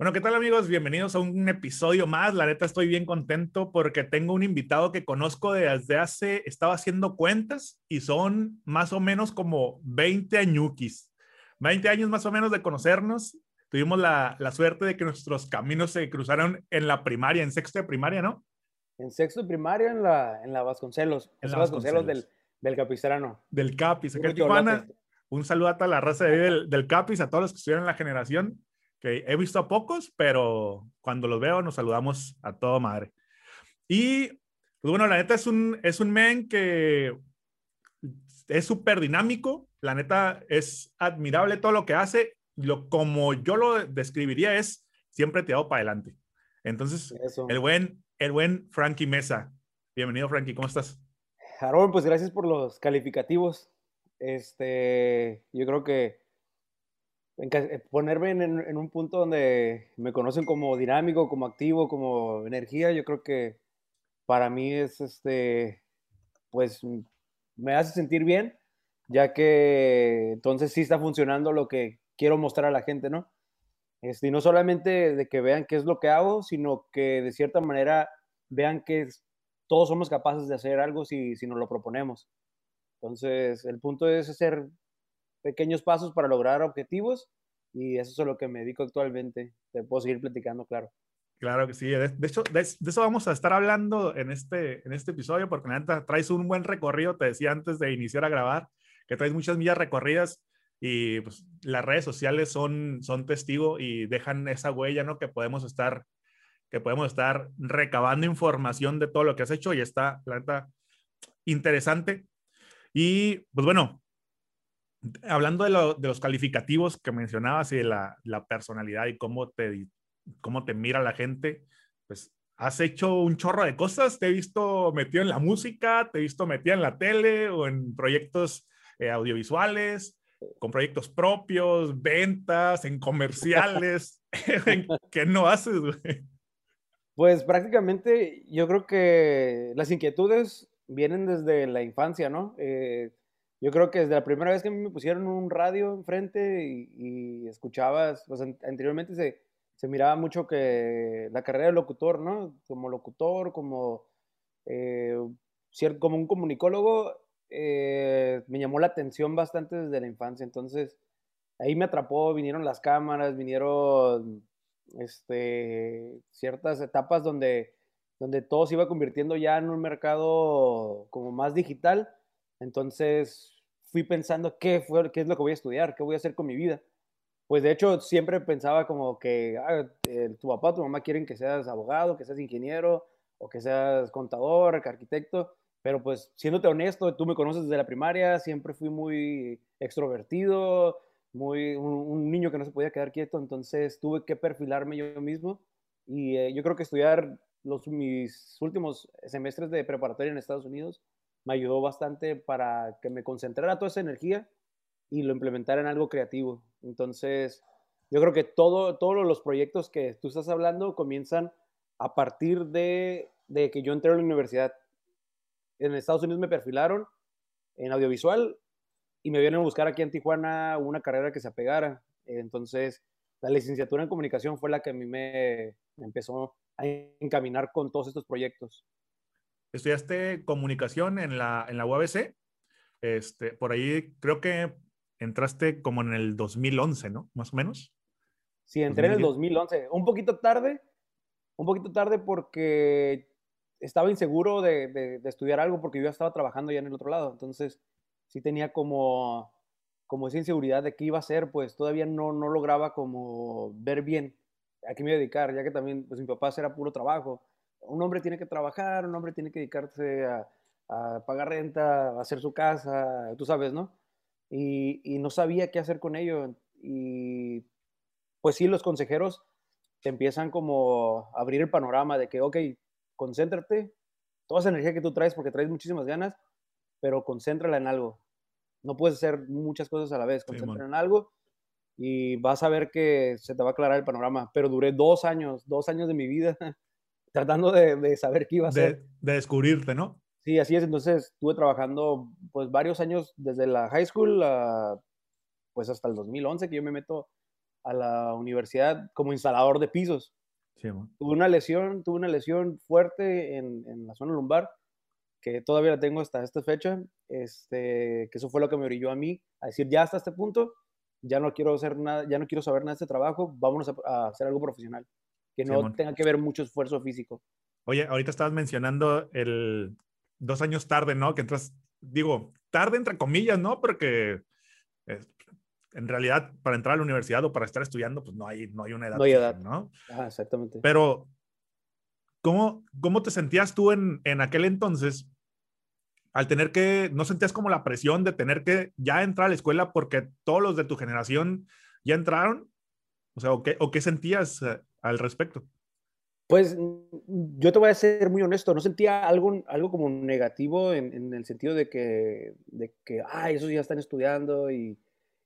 Bueno, ¿qué tal amigos? Bienvenidos a un episodio más. La neta estoy bien contento porque tengo un invitado que conozco desde hace, estaba haciendo cuentas y son más o menos como 20 añuquis. 20 años más o menos de conocernos. Tuvimos la, la suerte de que nuestros caminos se cruzaron en la primaria, en sexto de primaria, ¿no? En sexto de primaria en la, en la Vasconcelos. En la Vasconcelos, del, del Capistrano. Del Capis, acá en Tijuana. Un saludo a toda la raza de, del, del Capis, a todos los que estuvieron en la generación he visto a pocos, pero cuando los veo nos saludamos a todo madre. Y, pues bueno, la neta es un, es un men que es súper dinámico, la neta es admirable todo lo que hace, lo, como yo lo describiría es siempre tirado para adelante. Entonces, el buen, el buen Frankie Mesa. Bienvenido, Frankie, ¿cómo estás? Aaron, pues gracias por los calificativos. Este, yo creo que ponerme en, un punto donde me conocen como dinámico, como activo, como energía, yo creo que para mí es este, pues me hace sentir bien, ya que entonces sí está funcionando lo que quiero mostrar a la gente, ¿no? Este, y no solamente de que vean qué es lo que hago, sino que de cierta manera vean que todos somos capaces de hacer algo si, si nos lo proponemos. Entonces, el punto es hacer pequeños pasos para lograr objetivos y eso es lo que me dedico actualmente. Te puedo seguir platicando, claro. Claro que sí. De, hecho, de, eso vamos a estar hablando en este, en este episodio, porque neta traes un buen recorrido. Te decía antes de iniciar a grabar que traes muchas millas recorridas y pues, las redes sociales son, son testigo y dejan esa huella, ¿no? Que podemos estar que podemos estar recabando información de todo lo que has hecho y está, la interesante. Y pues bueno, hablando de, los calificativos que mencionabas y de la, personalidad y cómo te, cómo te mira la gente, pues has hecho un chorro de cosas. Te he visto metido en la música, te he visto metido en la tele o en proyectos eh, audiovisuales, con proyectos propios, ventas, en comerciales. ¿Qué no haces, güey? Pues prácticamente yo creo que las inquietudes vienen desde la infancia, ¿no? Eh, yo creo que desde la primera vez que me pusieron un radio enfrente y, escuchabas, pues anteriormente se, se, miraba mucho que la carrera de locutor, ¿no? Como locutor, como, eh, como un comunicólogo, eh, me llamó la atención bastante desde la infancia. Entonces, ahí me atrapó, vinieron las cámaras, vinieron este, ciertas etapas donde, donde todo se iba convirtiendo ya en un mercado como más digital entonces fui pensando qué, fue, qué es lo que voy a estudiar, qué voy a hacer con mi vida. Pues de hecho siempre pensaba como que ah, tu papá, tu mamá quieren que seas abogado, que seas ingeniero o que seas contador, arquitecto, pero pues siéndote honesto, tú me conoces desde la primaria, siempre fui muy extrovertido, muy un, niño que no se podía quedar quieto, entonces tuve que perfilarme yo mismo y eh, yo creo que estudiar los, mis últimos semestres de preparatoria en Estados Unidos me ayudó bastante para que me concentrara toda esa energía y lo implementara en algo creativo. Entonces, yo creo que todo, todos los proyectos que tú estás hablando comienzan a partir de, que yo entré a la universidad. En Estados Unidos me perfilaron en audiovisual y me vienen a buscar aquí en Tijuana una carrera que se apegara. Entonces, la licenciatura en comunicación fue la que a mí me empezó a encaminar con todos estos proyectos estudiaste comunicación en la, en la UABC. Este, por ahí creo que entraste como en el 2011, ¿no? Más o menos. Sí, entré en el 2011. Un poquito tarde, un poquito tarde porque estaba inseguro de, de, estudiar algo porque yo estaba trabajando ya en el otro lado. Entonces, sí tenía como, como esa inseguridad de qué iba a hacer, pues todavía no, no lograba como ver bien a qué me dedicar, ya que también pues mi papá era puro trabajo un hombre tiene que trabajar, un hombre tiene que dedicarse a, pagar renta, a hacer su casa, tú sabes, ¿no? Y, no sabía qué hacer con ello. Y pues sí, los consejeros te empiezan como a abrir el panorama de que, ok, concéntrate, toda esa energía que tú traes, porque traes muchísimas ganas, pero concéntrala en algo. No puedes hacer muchas cosas a la vez, concéntrala en algo y vas a ver que se te va a aclarar el panorama. Pero duré dos años, dos años de mi vida tratando de, saber qué iba a hacer. De, descubrirte, ¿no? Sí, así es. Entonces estuve trabajando pues varios años desde la high school pues hasta el 2011 que yo me meto a la universidad como instalador de pisos. Sí. Tuve una lesión, tuve una lesión fuerte en, en la zona lumbar, que todavía la tengo hasta esta fecha, este, que eso fue lo que me orilló a mí a decir, ya hasta este punto, ya no quiero hacer nada, ya no quiero saber nada de este trabajo, vámonos a, a hacer algo profesional, que no Simón. tenga que ver mucho esfuerzo físico. Oye, ahorita estabas mencionando el dos años tarde, ¿no? Que entras, digo, tarde entre comillas, ¿no? Porque eh, en realidad para entrar a la universidad o para estar estudiando, pues no hay, no hay una edad, No hay edad. ¿no? Ajá, exactamente. Pero, ¿cómo, cómo te sentías tú en, en aquel entonces al tener que, no sentías como la presión de tener que ya entrar a la escuela porque todos los de tu generación ya entraron? O sea, ¿o qué, o qué sentías al respecto? Pues yo te voy a ser muy honesto, no sentía algo, algo como negativo en, en el sentido de que, de que, ah, esos ya están estudiando y,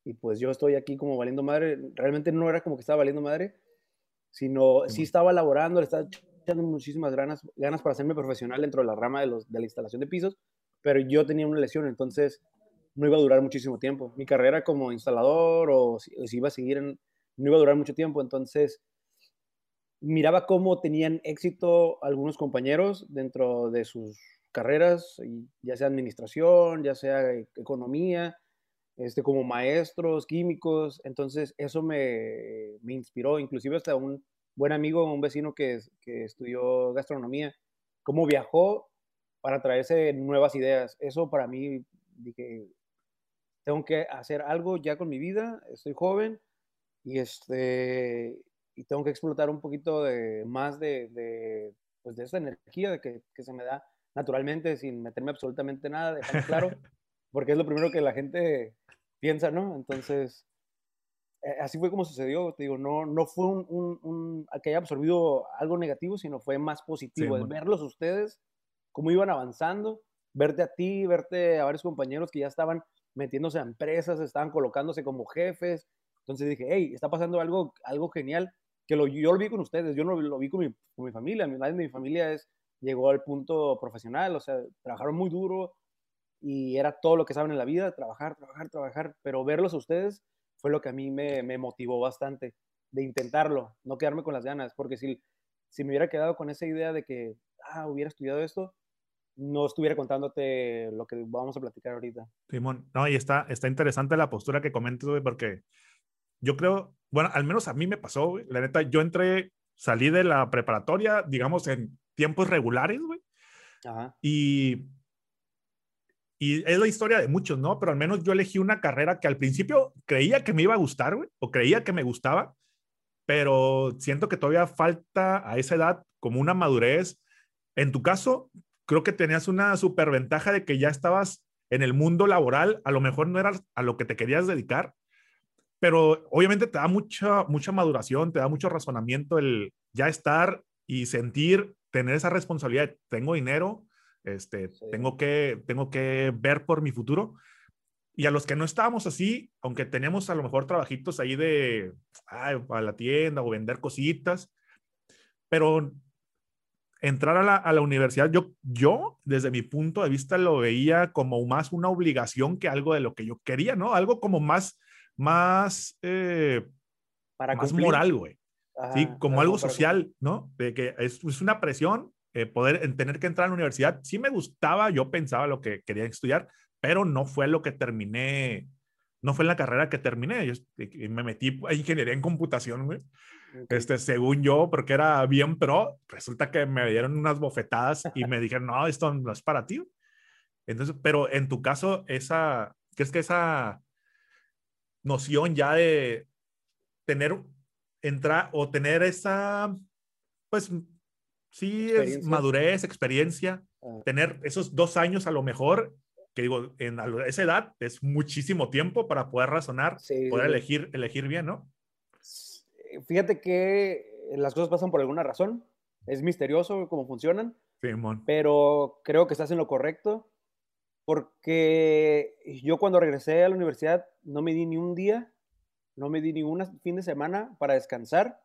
y pues yo estoy aquí como valiendo madre. Realmente no era como que estaba valiendo madre, sino sí estaba laborando, le estaba echando muchísimas ganas, ganas para hacerme profesional dentro de la rama de, los, de la instalación de pisos, pero yo tenía una lesión, entonces no iba a durar muchísimo tiempo. Mi carrera como instalador o si, o si iba a seguir en, no iba a durar mucho tiempo, entonces miraba cómo tenían éxito algunos compañeros dentro de sus carreras, ya sea administración, ya sea e- economía, este, como maestros, químicos. Entonces, eso me, me inspiró. Inclusive hasta un buen amigo, un vecino que, que estudió gastronomía, cómo viajó para traerse nuevas ideas. Eso para mí, dije, tengo que hacer algo ya con mi vida, estoy joven y, este, y tengo que explotar un poquito de, más de, de, pues de esa energía de que, que se me da naturalmente sin meterme absolutamente nada, dejando claro, porque es lo primero que la gente piensa, ¿no? Entonces, eh, así fue como sucedió, te digo, no, no fue un, un- un- que haya absorbido algo negativo, sino fue más positivo, el mon. verlos ustedes, cómo iban avanzando, verte a ti, verte a varios compañeros que ya estaban metiéndose a empresas, estaban colocándose como jefes, entonces dije, hey, está pasando algo, algo genial, que lo, yo lo vi con ustedes, yo no lo vi con mi, con mi familia, mi, nadie de mi familia es, llegó al punto profesional, o sea, trabajaron muy duro y era todo lo que saben en la vida, trabajar, trabajar, trabajar, pero verlos a ustedes fue lo que a mí me, me motivó bastante de intentarlo, no quedarme con las ganas, porque si, si me hubiera quedado con esa idea de que, ah, hubiera estudiado esto, no estuviera contándote lo que vamos a platicar ahorita. Simón, no, y está, está interesante la postura que comentas, porque yo creo, bueno, al menos a mí me pasó, güey, la neta, yo entré, salí de la preparatoria, digamos, en tiempos regulares, güey, Ajá. y, y es la historia de muchos, ¿no? Pero al menos yo elegí una carrera que al principio creía que me iba a gustar, güey, o creía que me gustaba, pero siento que todavía falta a esa edad como una madurez. En tu caso, creo que tenías una superventaja de que ya estabas en el mundo laboral, a lo mejor no era a lo que te querías dedicar, pero obviamente te da mucha, mucha maduración, te da mucho razonamiento el ya estar y sentir, tener esa responsabilidad. de, Tengo dinero, este, Sí. tengo, que, tengo que ver por mi futuro. Y a los que no estábamos así, aunque teníamos a lo mejor trabajitos ahí de ay, a la tienda o vender cositas, pero entrar a la, a la universidad, yo, yo desde mi punto de vista lo veía como más una obligación que algo de lo que yo quería, ¿no? Algo como más, más, eh, Para más cumplir. moral, güey. Sí, como algo social, ¿no? De que es, es una presión eh, poder en tener que entrar a la universidad. Sí me gustaba, yo pensaba lo que quería estudiar, pero no fue lo que terminé, no fue en la carrera que terminé. Yo eh, me metí a ingeniería en computación, güey. Ok. Este, según yo, porque era bien pro, resulta que me dieron unas bofetadas y me dijeron, no, esto no es para ti. Entonces, pero en tu caso, esa, ¿crees que esa noción ya de tener, entrar o tener esa, pues, sí, es madurez, experiencia, Ah. tener esos dos años a lo mejor, que digo, en a esa edad es muchísimo tiempo para poder razonar, Sí, poder sí. elegir, elegir bien, ¿no? Fíjate que las cosas pasan por alguna razón. Es misterioso cómo funcionan, pero creo que estás en lo correcto. Porque yo cuando regresé a la universidad no me di ni un día, no me di ni un fin de semana para descansar,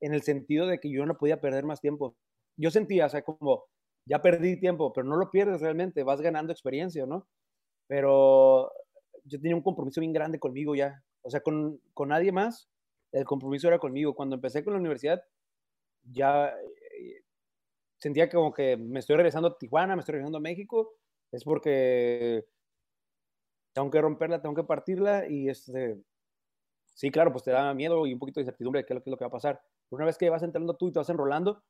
en el sentido de que yo no podía perder más tiempo. Yo sentía, o sea, como ya perdí tiempo, pero no lo pierdes realmente, vas ganando experiencia, ¿no? Pero yo tenía un compromiso bien grande conmigo ya, o sea, con, con nadie más, el compromiso era conmigo. Cuando empecé con la universidad, ya eh, sentía como que me estoy regresando a Tijuana, me estoy regresando a México, es porque tengo que romperla, tengo que partirla y este, sí, claro, pues te da miedo y un poquito de incertidumbre de qué es lo que va a pasar. Una vez que vas entrando tú y te vas enrolando,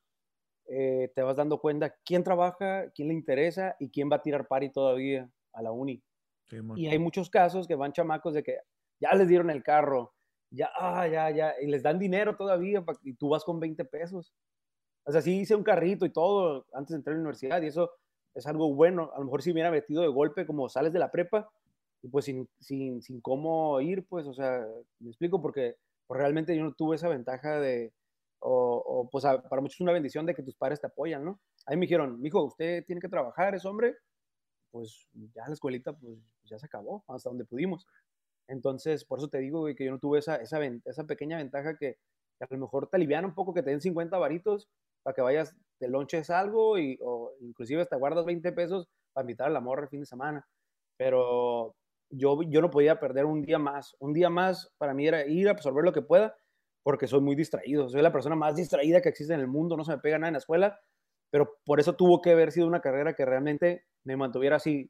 eh, te vas dando cuenta quién trabaja, quién le interesa y quién va a tirar pari todavía a la uni. y hay muchos casos que van chamacos de que ya les dieron el carro, ya, ah, ya, ya, y les dan dinero todavía y tú vas con 20 pesos. O sea, sí hice un carrito y todo antes de entrar a la universidad y eso es algo bueno. A lo mejor si hubiera metido de golpe como sales de la prepa y pues sin, sin, sin cómo ir, pues, o sea, me explico porque pues, realmente yo no tuve esa ventaja de, o, o pues para muchos es una bendición de que tus padres te apoyan, ¿no? Ahí me dijeron, mijo, usted tiene que trabajar, es hombre, pues ya la escuelita, pues ya se acabó, hasta donde pudimos. Entonces, por eso te digo, que yo no tuve esa, esa, pequeña ventaja que, a lo mejor te alivian un poco, que te den 50 varitos para que vayas, te lonches algo y, o inclusive hasta guardas 20 pesos para invitar a la morra el fin de semana. Pero yo, yo no podía perder un día más. Un día más para mí era ir a absorber lo que pueda porque soy muy distraído. Soy la persona más distraída que existe en el mundo, no se me pega nada en la escuela, pero por eso tuvo que haber sido una carrera que realmente me mantuviera así,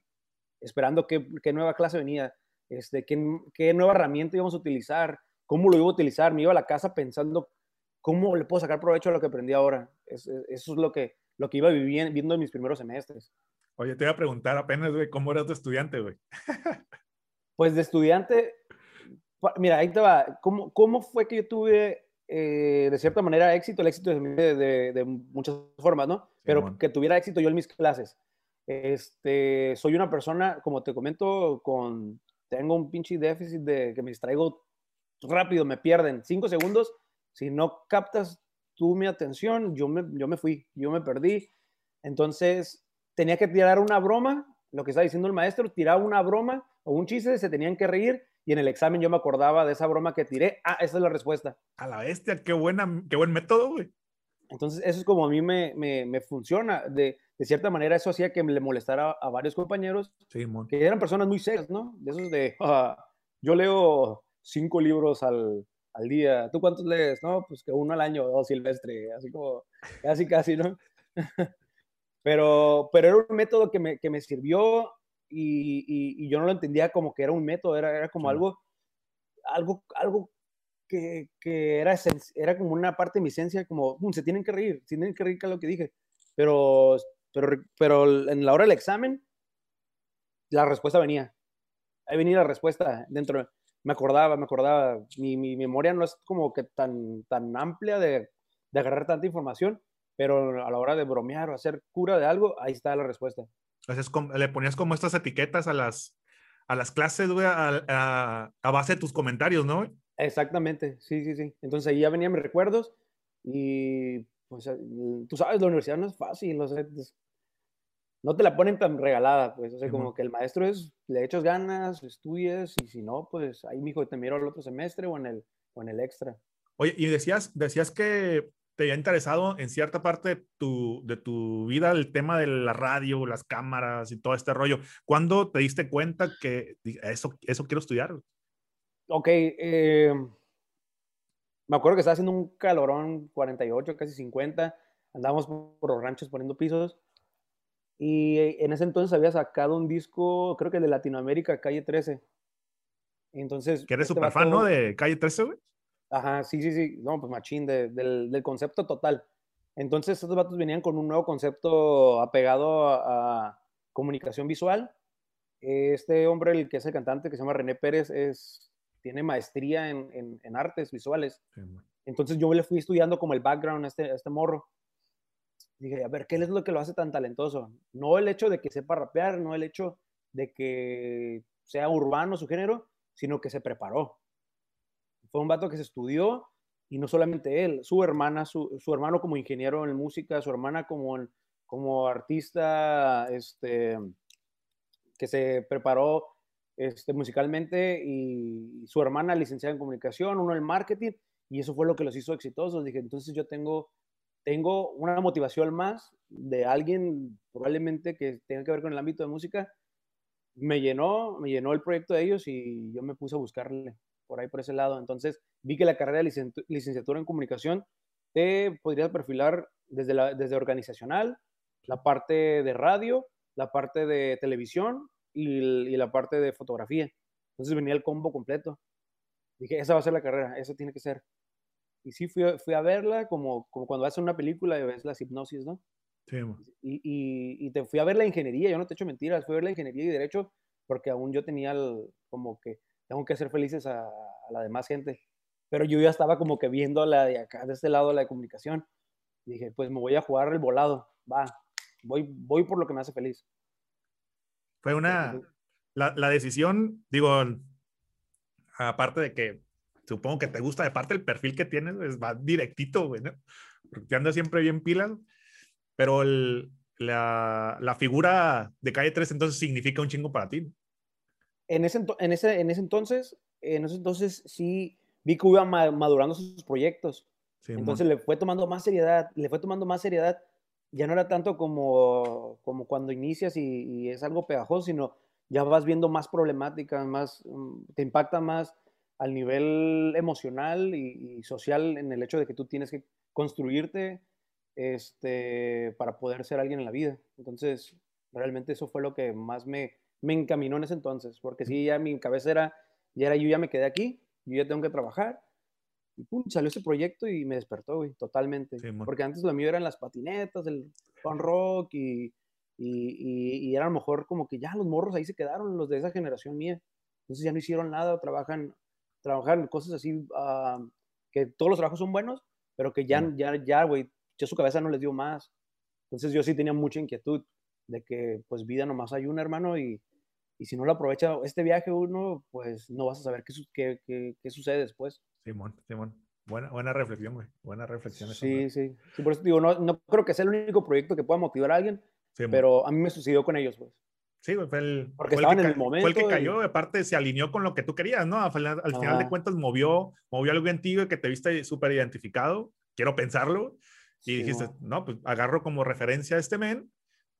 esperando qué, qué nueva clase venía, este, qué, qué, nueva herramienta íbamos a utilizar, cómo lo iba a utilizar. Me iba a la casa pensando cómo le puedo sacar provecho a lo que aprendí ahora. eso es lo que, lo que iba viviendo en mis primeros semestres. Oye, te iba a preguntar apenas, güey, ¿cómo eras de estudiante, güey? pues de estudiante, mira, ahí te va. ¿Cómo, cómo fue que yo tuve, eh, de cierta manera, éxito? El éxito de, de, de muchas formas, ¿no? Pero que tuviera éxito yo en mis clases. Este, soy una persona, como te comento, con, tengo un pinche déficit de que me distraigo rápido, me pierden cinco segundos. Si no captas tú mi atención, yo me, yo me fui, yo me perdí. Entonces, tenía que tirar una broma, lo que está diciendo el maestro, tiraba una broma o un chiste, se tenían que reír y en el examen yo me acordaba de esa broma que tiré. Ah, esa es la respuesta. A la bestia, qué, buena, qué buen método, güey. Entonces, eso es como a mí me, me, me funciona. De, de, cierta manera, eso hacía que me le molestara a, varios compañeros sí, que eran personas muy serias, ¿no? De esos de, ah, yo leo cinco libros al, al, día. ¿Tú cuántos lees? No, pues que uno al año, dos silvestre, así como, casi, casi, ¿no? pero, pero era un método que me, que me sirvió y, yo no lo entendía como que era un método, era, era como algo, algo, algo que, que, era, era como una parte de mi esencia, como, se tienen que reír, se tienen que reír, que es lo que dije. Pero, pero, pero en la hora del examen, la respuesta venía. Ahí venía la respuesta dentro. Me acordaba, me acordaba. Mi, mi memoria no es como que tan, tan amplia de, de agarrar tanta información, pero a la hora de bromear o hacer cura de algo, ahí está la respuesta le ponías como estas etiquetas a las, a las clases, güey, a, a, base de tus comentarios, ¿no? Exactamente, sí, sí, sí. Entonces ahí ya venían mis recuerdos y, pues, eh, tú sabes, la universidad no es fácil, o sea, no te la ponen tan regalada, pues, o sea, como que el maestro es, le echas ganas, estudies y si no, pues ahí, mijo, te miro el otro semestre o en el, o en el extra. Oye, y decías, decías que te había interesado en cierta parte de tu, de tu vida el tema de la radio, las cámaras y todo este rollo. ¿Cuándo te diste cuenta que eso, eso quiero estudiar? Ok, eh, me acuerdo que estaba haciendo un calorón 48, casi 50, andábamos por los ranchos poniendo pisos y en ese entonces había sacado un disco, creo que de Latinoamérica, Calle 13. Entonces... Que eres súper este fan, ¿no? De Calle 13, güey. Ajá, sí, sí, sí, no, pues machín, del, concepto total. Entonces, estos vatos venían con un nuevo concepto apegado a, comunicación visual. Este hombre, el que es el cantante, que se llama René Pérez, es, tiene maestría en, artes visuales. Entonces, yo le fui estudiando como el background a este, este morro. Dije, a ver, ¿qué es lo que lo hace tan talentoso? No el hecho de que sepa rapear, no el hecho de que sea urbano su género, sino que se preparó fue un vato que se estudió y no solamente él, su hermana, su, su hermano como ingeniero en música, su hermana como, como artista, este, que se preparó este, musicalmente y su hermana licenciada en comunicación, uno en marketing y eso fue lo que los hizo exitosos. Dije, entonces yo tengo, tengo una motivación más de alguien probablemente que tenga que ver con el ámbito de música. Me llenó, me llenó el proyecto de ellos y yo me puse a buscarle por ahí por ese lado. Entonces vi que la carrera de licenciatura en comunicación te podría perfilar desde, desde organizacional, la parte de radio, la parte de televisión y, la parte de fotografía. Entonces venía el combo completo. Dije, esa va a ser la carrera, eso tiene que ser. Y sí, fui, fui a verla como, como cuando haces una película y ves las hipnosis, ¿no? Sí. Y, y, y, te fui a ver la ingeniería, yo no te echo mentiras, fui a ver la ingeniería y derecho porque aún yo tenía como que tengo que hacer felices a, a, la demás gente. Pero yo ya estaba como que viendo la de acá, de este lado de la comunicación. dije, pues me voy a jugar el volado, va, voy, voy por lo que me hace feliz. Fue una, la, la decisión, digo, aparte de que supongo que te gusta, de parte del perfil que tienes, pues va directito, güey, ¿no? Porque te anda siempre bien pilas, pero el, la, la, figura de calle 3 entonces significa un chingo para ti. En ese, en ese, en ese entonces, en ese entonces sí vi que iba madurando sus proyectos. entonces le fue tomando más seriedad, le fue tomando más seriedad ya no era tanto como, como cuando inicias y, es algo pegajoso, sino ya vas viendo más problemáticas, más, mm, te impacta más al nivel emocional y, social en el hecho de que tú tienes que construirte este, para poder ser alguien en la vida. Entonces, realmente eso fue lo que más me, me encaminó en ese entonces, porque sí, ya mi cabeza era, ya era, yo ya me quedé aquí, yo ya tengo que trabajar, y pum, salió ese proyecto y me despertó, güey, totalmente. Porque antes lo mío eran las patinetas, el punk rock y, y, y, era a lo mejor como que ya los morros ahí se quedaron, los de esa generación mía. Entonces ya no hicieron nada, trabajan, trabajan cosas así, ah, que todos los trabajos son buenos, pero que ya, ya, ya, güey, ya su cabeza no les dio más. Entonces yo sí tenía mucha inquietud de que pues vida nomás hay una, hermano, y, y si no lo aprovecha este viaje uno, pues no vas a saber qué, qué, qué, qué sucede después. Simón, Simón. Buena, buena reflexión, güey. Buena reflexión. Sí, sí. sí. Por eso digo, no, no, creo que sea el único proyecto que pueda motivar a alguien, pero a mí me sucedió con ellos, pues. Sí, güey, fue el, Porque fue estaban en el momento. Fue el que cayó, aparte se alineó con lo que tú querías, ¿no? Al, final de cuentas movió, movió algo en ti que te viste súper identificado, quiero pensarlo, y dijiste, no, pues agarro como referencia a este men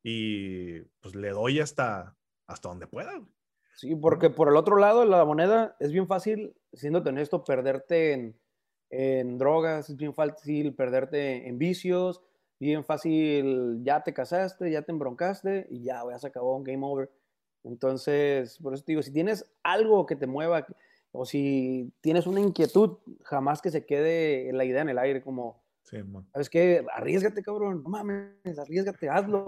y pues le doy hasta, hasta donde pueda. Güey. Sí, porque por el otro lado la moneda es bien fácil, siendo esto, perderte en, en drogas, es bien fácil perderte en vicios, bien fácil, ya te casaste, ya te embroncaste y ya, ya se acabó un game over. Entonces, por eso te digo, si tienes algo que te mueva o si tienes una inquietud, jamás que se quede la idea en el aire como, sí, ¿sabes qué? Arriesgate, cabrón, no mames, arriesgate, hazlo.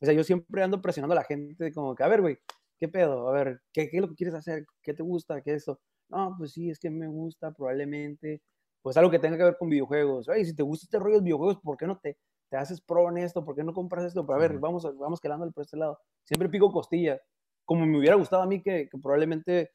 O sea, yo siempre ando presionando a la gente como que, a ver, güey, ¿qué pedo? A ver, ¿qué, ¿qué, es lo que quieres hacer? ¿Qué te gusta? ¿Qué es eso? No, pues sí, es que me gusta probablemente, pues algo que tenga que ver con videojuegos. Oye, si te gusta este rollo de videojuegos, ¿por qué no te, te haces pro en esto? ¿Por qué no compras esto? Pero a ver, vamos, vamos quedándole por este lado. Siempre pico costilla. Como me hubiera gustado a mí que, que probablemente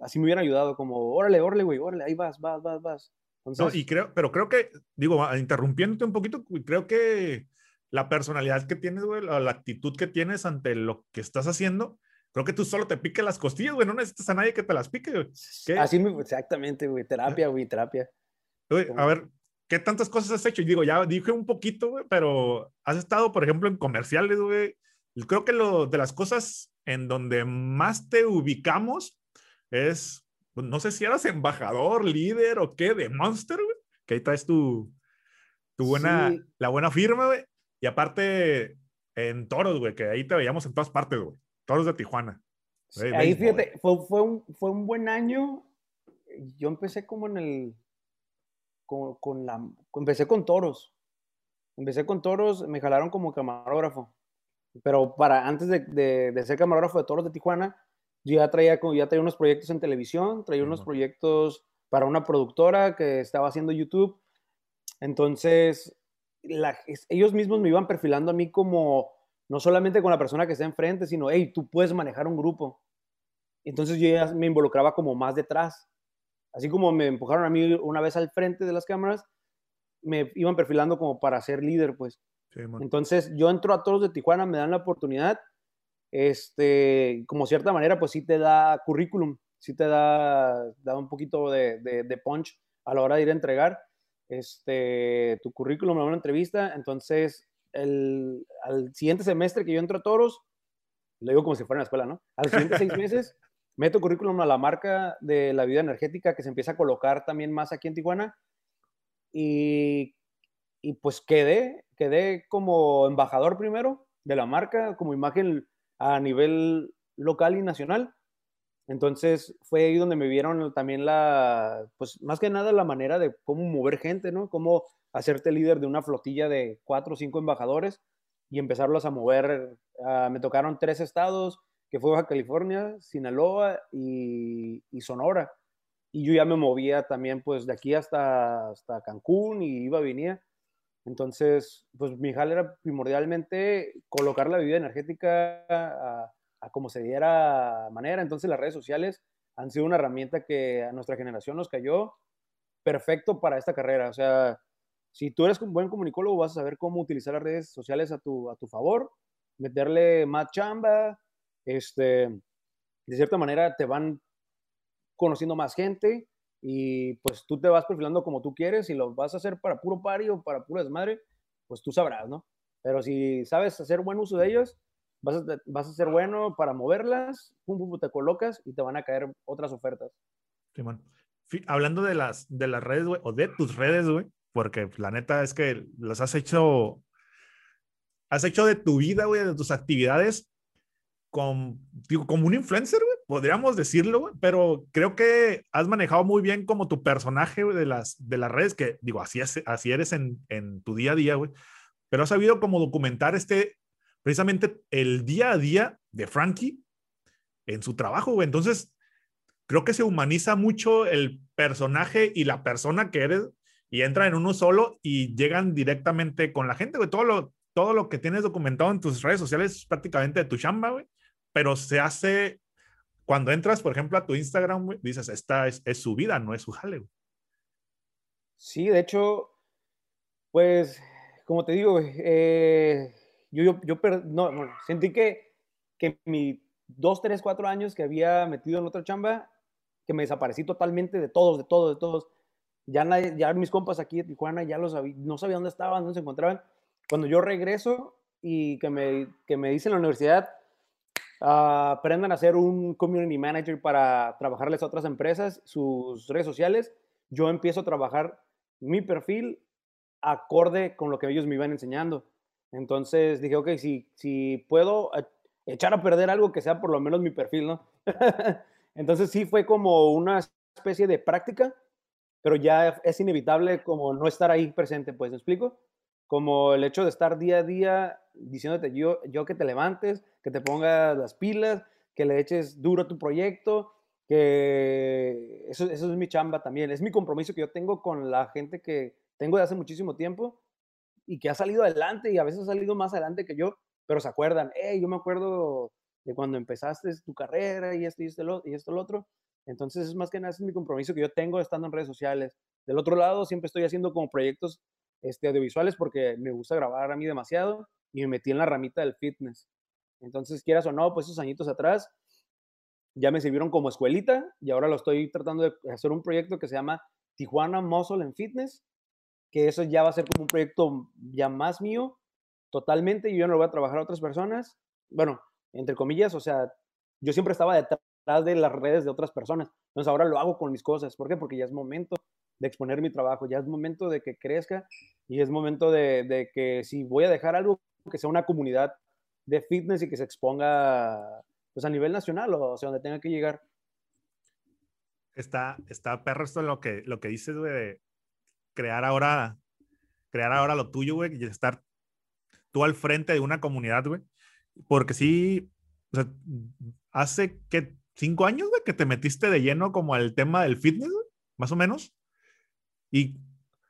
así me hubieran ayudado, como, órale, órale, güey, órale, ahí vas, vas, vas, vas. Entonces, no, y creo, pero creo que, digo, interrumpiéndote un poquito, creo que la personalidad que tienes, güey, la, la actitud que tienes ante lo que estás haciendo, creo que tú solo te piques las costillas, güey, no necesitas a nadie que te las pique, güey. Así, exactamente, güey, terapia, güey, terapia. a ver, ¿qué tantas cosas has hecho? Y digo, ya dije un poquito, güey, pero has estado, por ejemplo, en comerciales, güey. Creo que lo de las cosas en donde más te ubicamos es, pues, no sé si eras embajador, líder o qué, de Monster, güey, que ahí traes tu, tu buena, la buena firma, güey. Y aparte, en toros, güey, que ahí te veíamos en todas partes, güey. Toros de Tijuana. ahí fíjate, fue, fue, un, fue un buen año. Yo empecé como en el. Con, con la, empecé con toros. Empecé con toros, me jalaron como camarógrafo. Pero para antes de, de, ser camarógrafo de toros de Tijuana, yo ya traía, ya traía unos proyectos en televisión, traía unos proyectos para una productora que estaba haciendo YouTube. Entonces, ellos mismos me iban perfilando a mí como no solamente con la persona que está enfrente, sino, hey, tú puedes manejar un grupo. Entonces yo ya me involucraba como más detrás. Así como me empujaron a mí una vez al frente de las cámaras, me iban perfilando como para ser líder, pues. Entonces yo entro a todos de Tijuana, me dan la oportunidad, este, como cierta manera, pues sí te da currículum, sí te da, da un poquito de, de, punch a la hora de ir a entregar este, tu currículum a una entrevista. Entonces el, al siguiente semestre que yo entro a Toros, lo digo como si fuera en la escuela, ¿no? Al siguiente seis meses meto currículum a la marca de la vida energética que se empieza a colocar también más aquí en Tijuana. Y, y pues quedé, quedé como embajador primero de la marca, como imagen a nivel local y nacional. Entonces fue ahí donde me vieron también la, pues más que nada la manera de cómo mover gente, ¿no? Cómo hacerte líder de una flotilla de cuatro o cinco embajadores y empezarlos a mover. Ah, me tocaron tres estados, que fue Baja California, Sinaloa y, Sonora. Y yo ya me movía también pues de aquí hasta, hasta Cancún y iba, venía. Entonces, pues mi jale era primordialmente colocar la bebida energética a, a como se diera manera. Entonces las redes sociales han sido una herramienta que a nuestra generación nos cayó perfecto para esta carrera. O sea, si tú eres un buen comunicólogo, vas a saber cómo utilizar las redes sociales a tu, a tu favor, meterle más chamba, este, de cierta manera te van conociendo más gente y pues tú te vas perfilando como tú quieres y lo vas a hacer para puro pari o para pura desmadre, pues tú sabrás, ¿no? Pero si sabes hacer buen uso de ellos, vas a, vas a ser bueno para moverlas, pum, pum, te colocas y te van a caer otras ofertas. Sí, bueno. Hablando de las, de las redes, güey, o de tus redes, güey, porque la neta es que las has hecho, has hecho de tu vida, güey, de tus actividades, con, digo, como un influencer, güey, podríamos decirlo, güey, pero creo que has manejado muy bien como tu personaje de, las, de las redes, que digo, así, es, así eres en, en tu día a día, güey, pero has sabido como documentar este, precisamente el día a día de Frankie en su trabajo, güey. Entonces, creo que se humaniza mucho el personaje y la persona que eres y entra en uno solo y llegan directamente con la gente, güey. Todo lo, todo lo que tienes documentado en tus redes sociales es prácticamente de tu chamba, güey. Pero se hace, cuando entras, por ejemplo, a tu Instagram, dices, esta es, su vida, no es su jale. Sí, de hecho, pues, como te digo, eh, yo, yo, no, sentí que, que mi dos, tres, cuatro años que había metido en otra chamba, que me desaparecí totalmente de todos, de todos, de todos. Ya, nadie, ya mis compas aquí de Tijuana ya los no sabía dónde estaban, dónde se encontraban. Cuando yo regreso y que me, que me dicen en la universidad, uh, aprendan a ser un community manager para trabajarles a otras empresas, sus redes sociales, yo empiezo a trabajar mi perfil acorde con lo que ellos me iban enseñando. Entonces dije, ok, si, si puedo echar a perder algo que sea por lo menos mi perfil, ¿no? Entonces sí fue como una especie de práctica, pero ya es inevitable como no estar ahí presente, pues, ¿me explico? Como el hecho de estar día a día diciéndote yo, yo que te levantes, que te pongas las pilas, que le eches duro a tu proyecto, que eso, eso es mi chamba también, es mi compromiso que yo tengo con la gente que tengo de hace muchísimo tiempo y que ha salido adelante y a veces ha salido más adelante que yo, pero se acuerdan, hey, yo me acuerdo de cuando empezaste tu carrera y esto y esto, y esto, lo otro. Entonces es más que nada es mi compromiso que yo tengo estando en redes sociales. Del otro lado, siempre estoy haciendo como proyectos este, audiovisuales porque me gusta grabar a mí demasiado y me metí en la ramita del fitness. Entonces, quieras o no, pues esos añitos atrás ya me sirvieron como escuelita y ahora lo estoy tratando de hacer un proyecto que se llama Tijuana Muscle and Fitness, que eso ya va a ser como un proyecto ya más mío, totalmente, yo no lo voy a trabajar a otras personas, bueno, entre comillas, o sea, yo siempre estaba detrás de las redes de otras personas, entonces ahora lo hago con mis cosas, ¿por qué? Porque ya es momento de exponer mi trabajo, ya es momento de que crezca y es momento de que si voy a dejar algo, que sea una comunidad de fitness y que se exponga pues a nivel nacional o, sea, donde tenga que llegar. Está, está perro esto lo que, lo que dices, güey, crear ahora, crear ahora lo tuyo, güey, y estar tú al frente de una comunidad, güey. Porque sí, o sea, hace que cinco años, güey, que te metiste de lleno como al tema del fitness, güey, más o menos. Y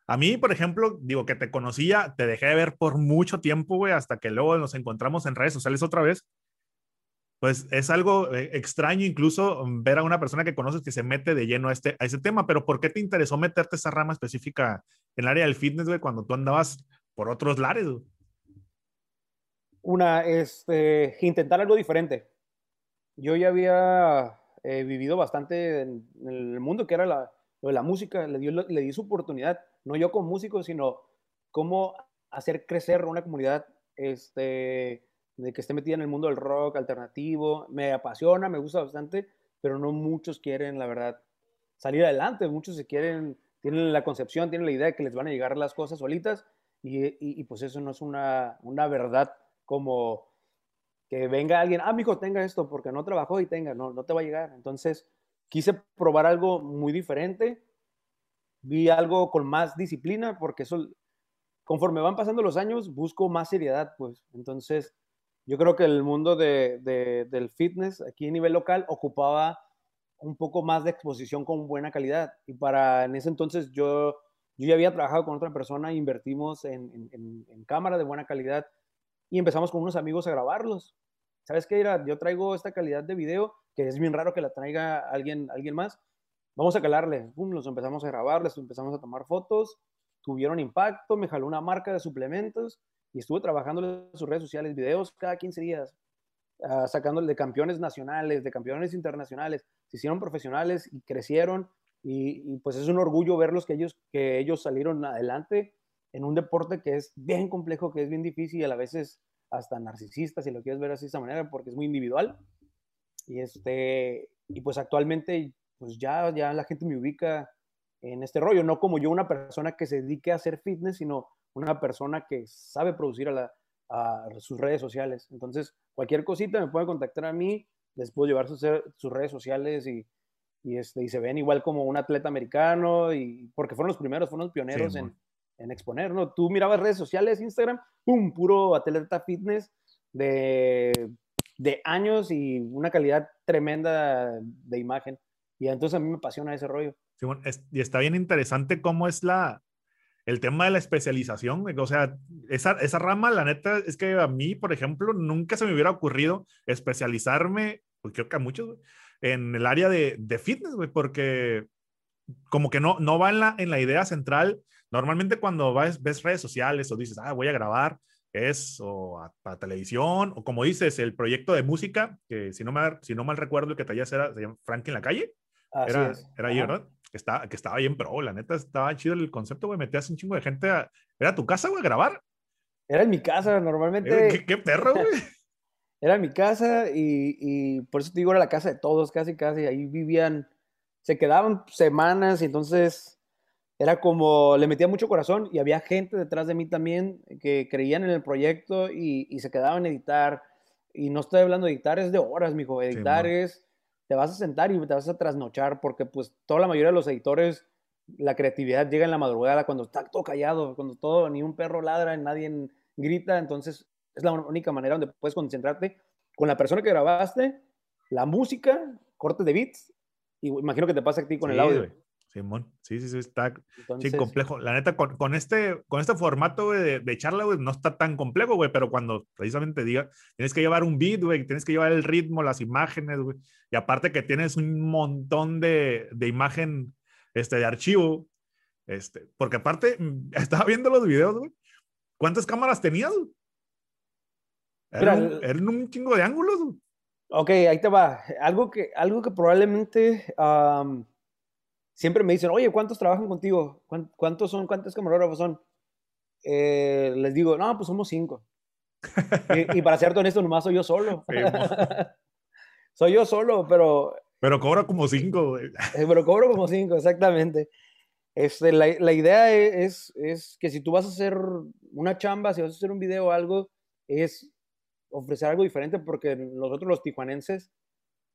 a mí, por ejemplo, digo que te conocía, te dejé de ver por mucho tiempo, güey, hasta que luego nos encontramos en redes sociales otra vez pues es algo eh, extraño incluso mm, ver a una persona que conoces que se mete de lleno a, este, a ese tema, pero ¿por qué te interesó meterte esa rama específica en el área del fitness, güey, cuando tú andabas por otros lares? Una, este, intentar algo diferente. Yo ya había eh, vivido bastante en, el mundo que era la, lo de la música, le di, le di su oportunidad, no yo como músico, sino cómo hacer crecer una comunidad, este, de que esté metida en el mundo del rock alternativo, me apasiona, me gusta bastante, pero no muchos quieren, la verdad, salir adelante. Muchos se quieren, tienen la concepción, tienen la idea de que les van a llegar las cosas solitas y, pues eso no es una, una verdad como que venga alguien, ah, mi hijo, tenga esto porque no trabajó y tenga, no, no te va a llegar. Entonces, quise probar algo muy diferente, vi algo con más disciplina porque eso, conforme van pasando los años, busco más seriedad, pues. Entonces, yo creo que el mundo de, del fitness aquí a nivel local ocupaba un poco más de exposición con buena calidad. Y para en ese entonces yo, yo ya había trabajado con otra persona, invertimos en, en, cámara de buena calidad y empezamos con unos amigos a grabarlos. ¿Sabes qué? Era, yo traigo esta calidad de video, que es bien raro que la traiga alguien, alguien más. Vamos a calarle. Pum, los empezamos a grabar, les empezamos a tomar fotos, tuvieron impacto, me jaló una marca de suplementos y estuve trabajando en sus redes sociales, videos cada 15 días, uh, sacándole de campeones nacionales, de campeones internacionales, se hicieron profesionales y crecieron y, pues es un orgullo verlos que ellos, que ellos salieron adelante en un deporte que es bien complejo, que es bien difícil y a veces hasta narcisista, si lo quieres ver así de esa manera, porque es muy individual. Y, este, y pues actualmente pues ya, ya la gente me ubica en este rollo, no como yo una persona que se dedique a hacer fitness, sino una persona que sabe producir a, sus redes sociales. Entonces, cualquier cosita me puede contactar a mí, les puedo llevar sus, sus redes sociales y, y, este, y se ven igual como un atleta americano, y, porque fueron los primeros, fueron los pioneros en, en, exponer, ¿no? Tú mirabas redes sociales, Instagram, ¡pum! Puro atleta fitness de, de años y una calidad tremenda de imagen. Y entonces a mí me apasiona ese rollo. y está bien interesante cómo es la, el tema de la especialización, o sea, esa, esa rama, la neta, es que a mí, por ejemplo, nunca se me hubiera ocurrido especializarme, pues creo que a muchos, en el área de, de fitness, porque como que no, no va en la, en la idea central. Normalmente cuando ves redes sociales o dices, ah, voy a grabar, es o a, para televisión, o como dices, el proyecto de música, que si no, me, si no mal recuerdo, el que traías era, se llama Frank en la calle. Era, era ahí, ¿verdad? que, está, que estaba bien pro, la neta estaba chido el concepto, güey, metías un chingo de gente a... ¿Era tu casa, güey, a grabar? Era en mi casa, normalmente... ¿Qué, perro, güey? era en mi casa y, y, por eso te digo, era la casa de todos, casi, casi, ahí vivían, se quedaban semanas y entonces era como, le metía mucho corazón y había gente detrás de mí también que creían en el proyecto y, y se quedaban a editar. Y no estoy hablando de editar, es de horas, mijo. Editar es te vas a sentar y te vas a trasnochar porque pues toda la mayoría de los editores, la creatividad llega en la madrugada cuando está todo callado, cuando todo, ni un perro ladra, nadie grita, entonces es la única manera donde puedes concentrarte con la persona que grabaste, la música, corte de beats, y imagino que te pasa a ti con el audio. Simón, sí, sí, sí, está sí, complejo. La neta, con, con, este, con este formato de, de, charla, güey, no está tan complejo, güey, pero cuando precisamente diga, tienes que llevar un beat, güey, tienes que llevar el ritmo, las imágenes, güey, y aparte que tienes un montón de, de imagen, este, de archivo, este, porque aparte, estaba viendo los videos, güey, ¿cuántas cámaras tenías? Eran, eran un chingo de ángulos, güey. Ok, ahí te va. Algo que, algo que probablemente siempre me dicen, oye, ¿cuántos trabajan contigo? ¿Cuántos son? ¿Cuántos camarógrafos son? Eh, les digo, no, pues somos cinco. y, para ser honesto, nomás soy yo solo. soy yo solo, pero... Pero cobro como cinco, güey. Eh, pero cobro como cinco, exactamente. Este, la, la idea es, es, que si tú vas a hacer una chamba, si vas a hacer un video o algo, es ofrecer algo diferente porque nosotros los tijuanenses,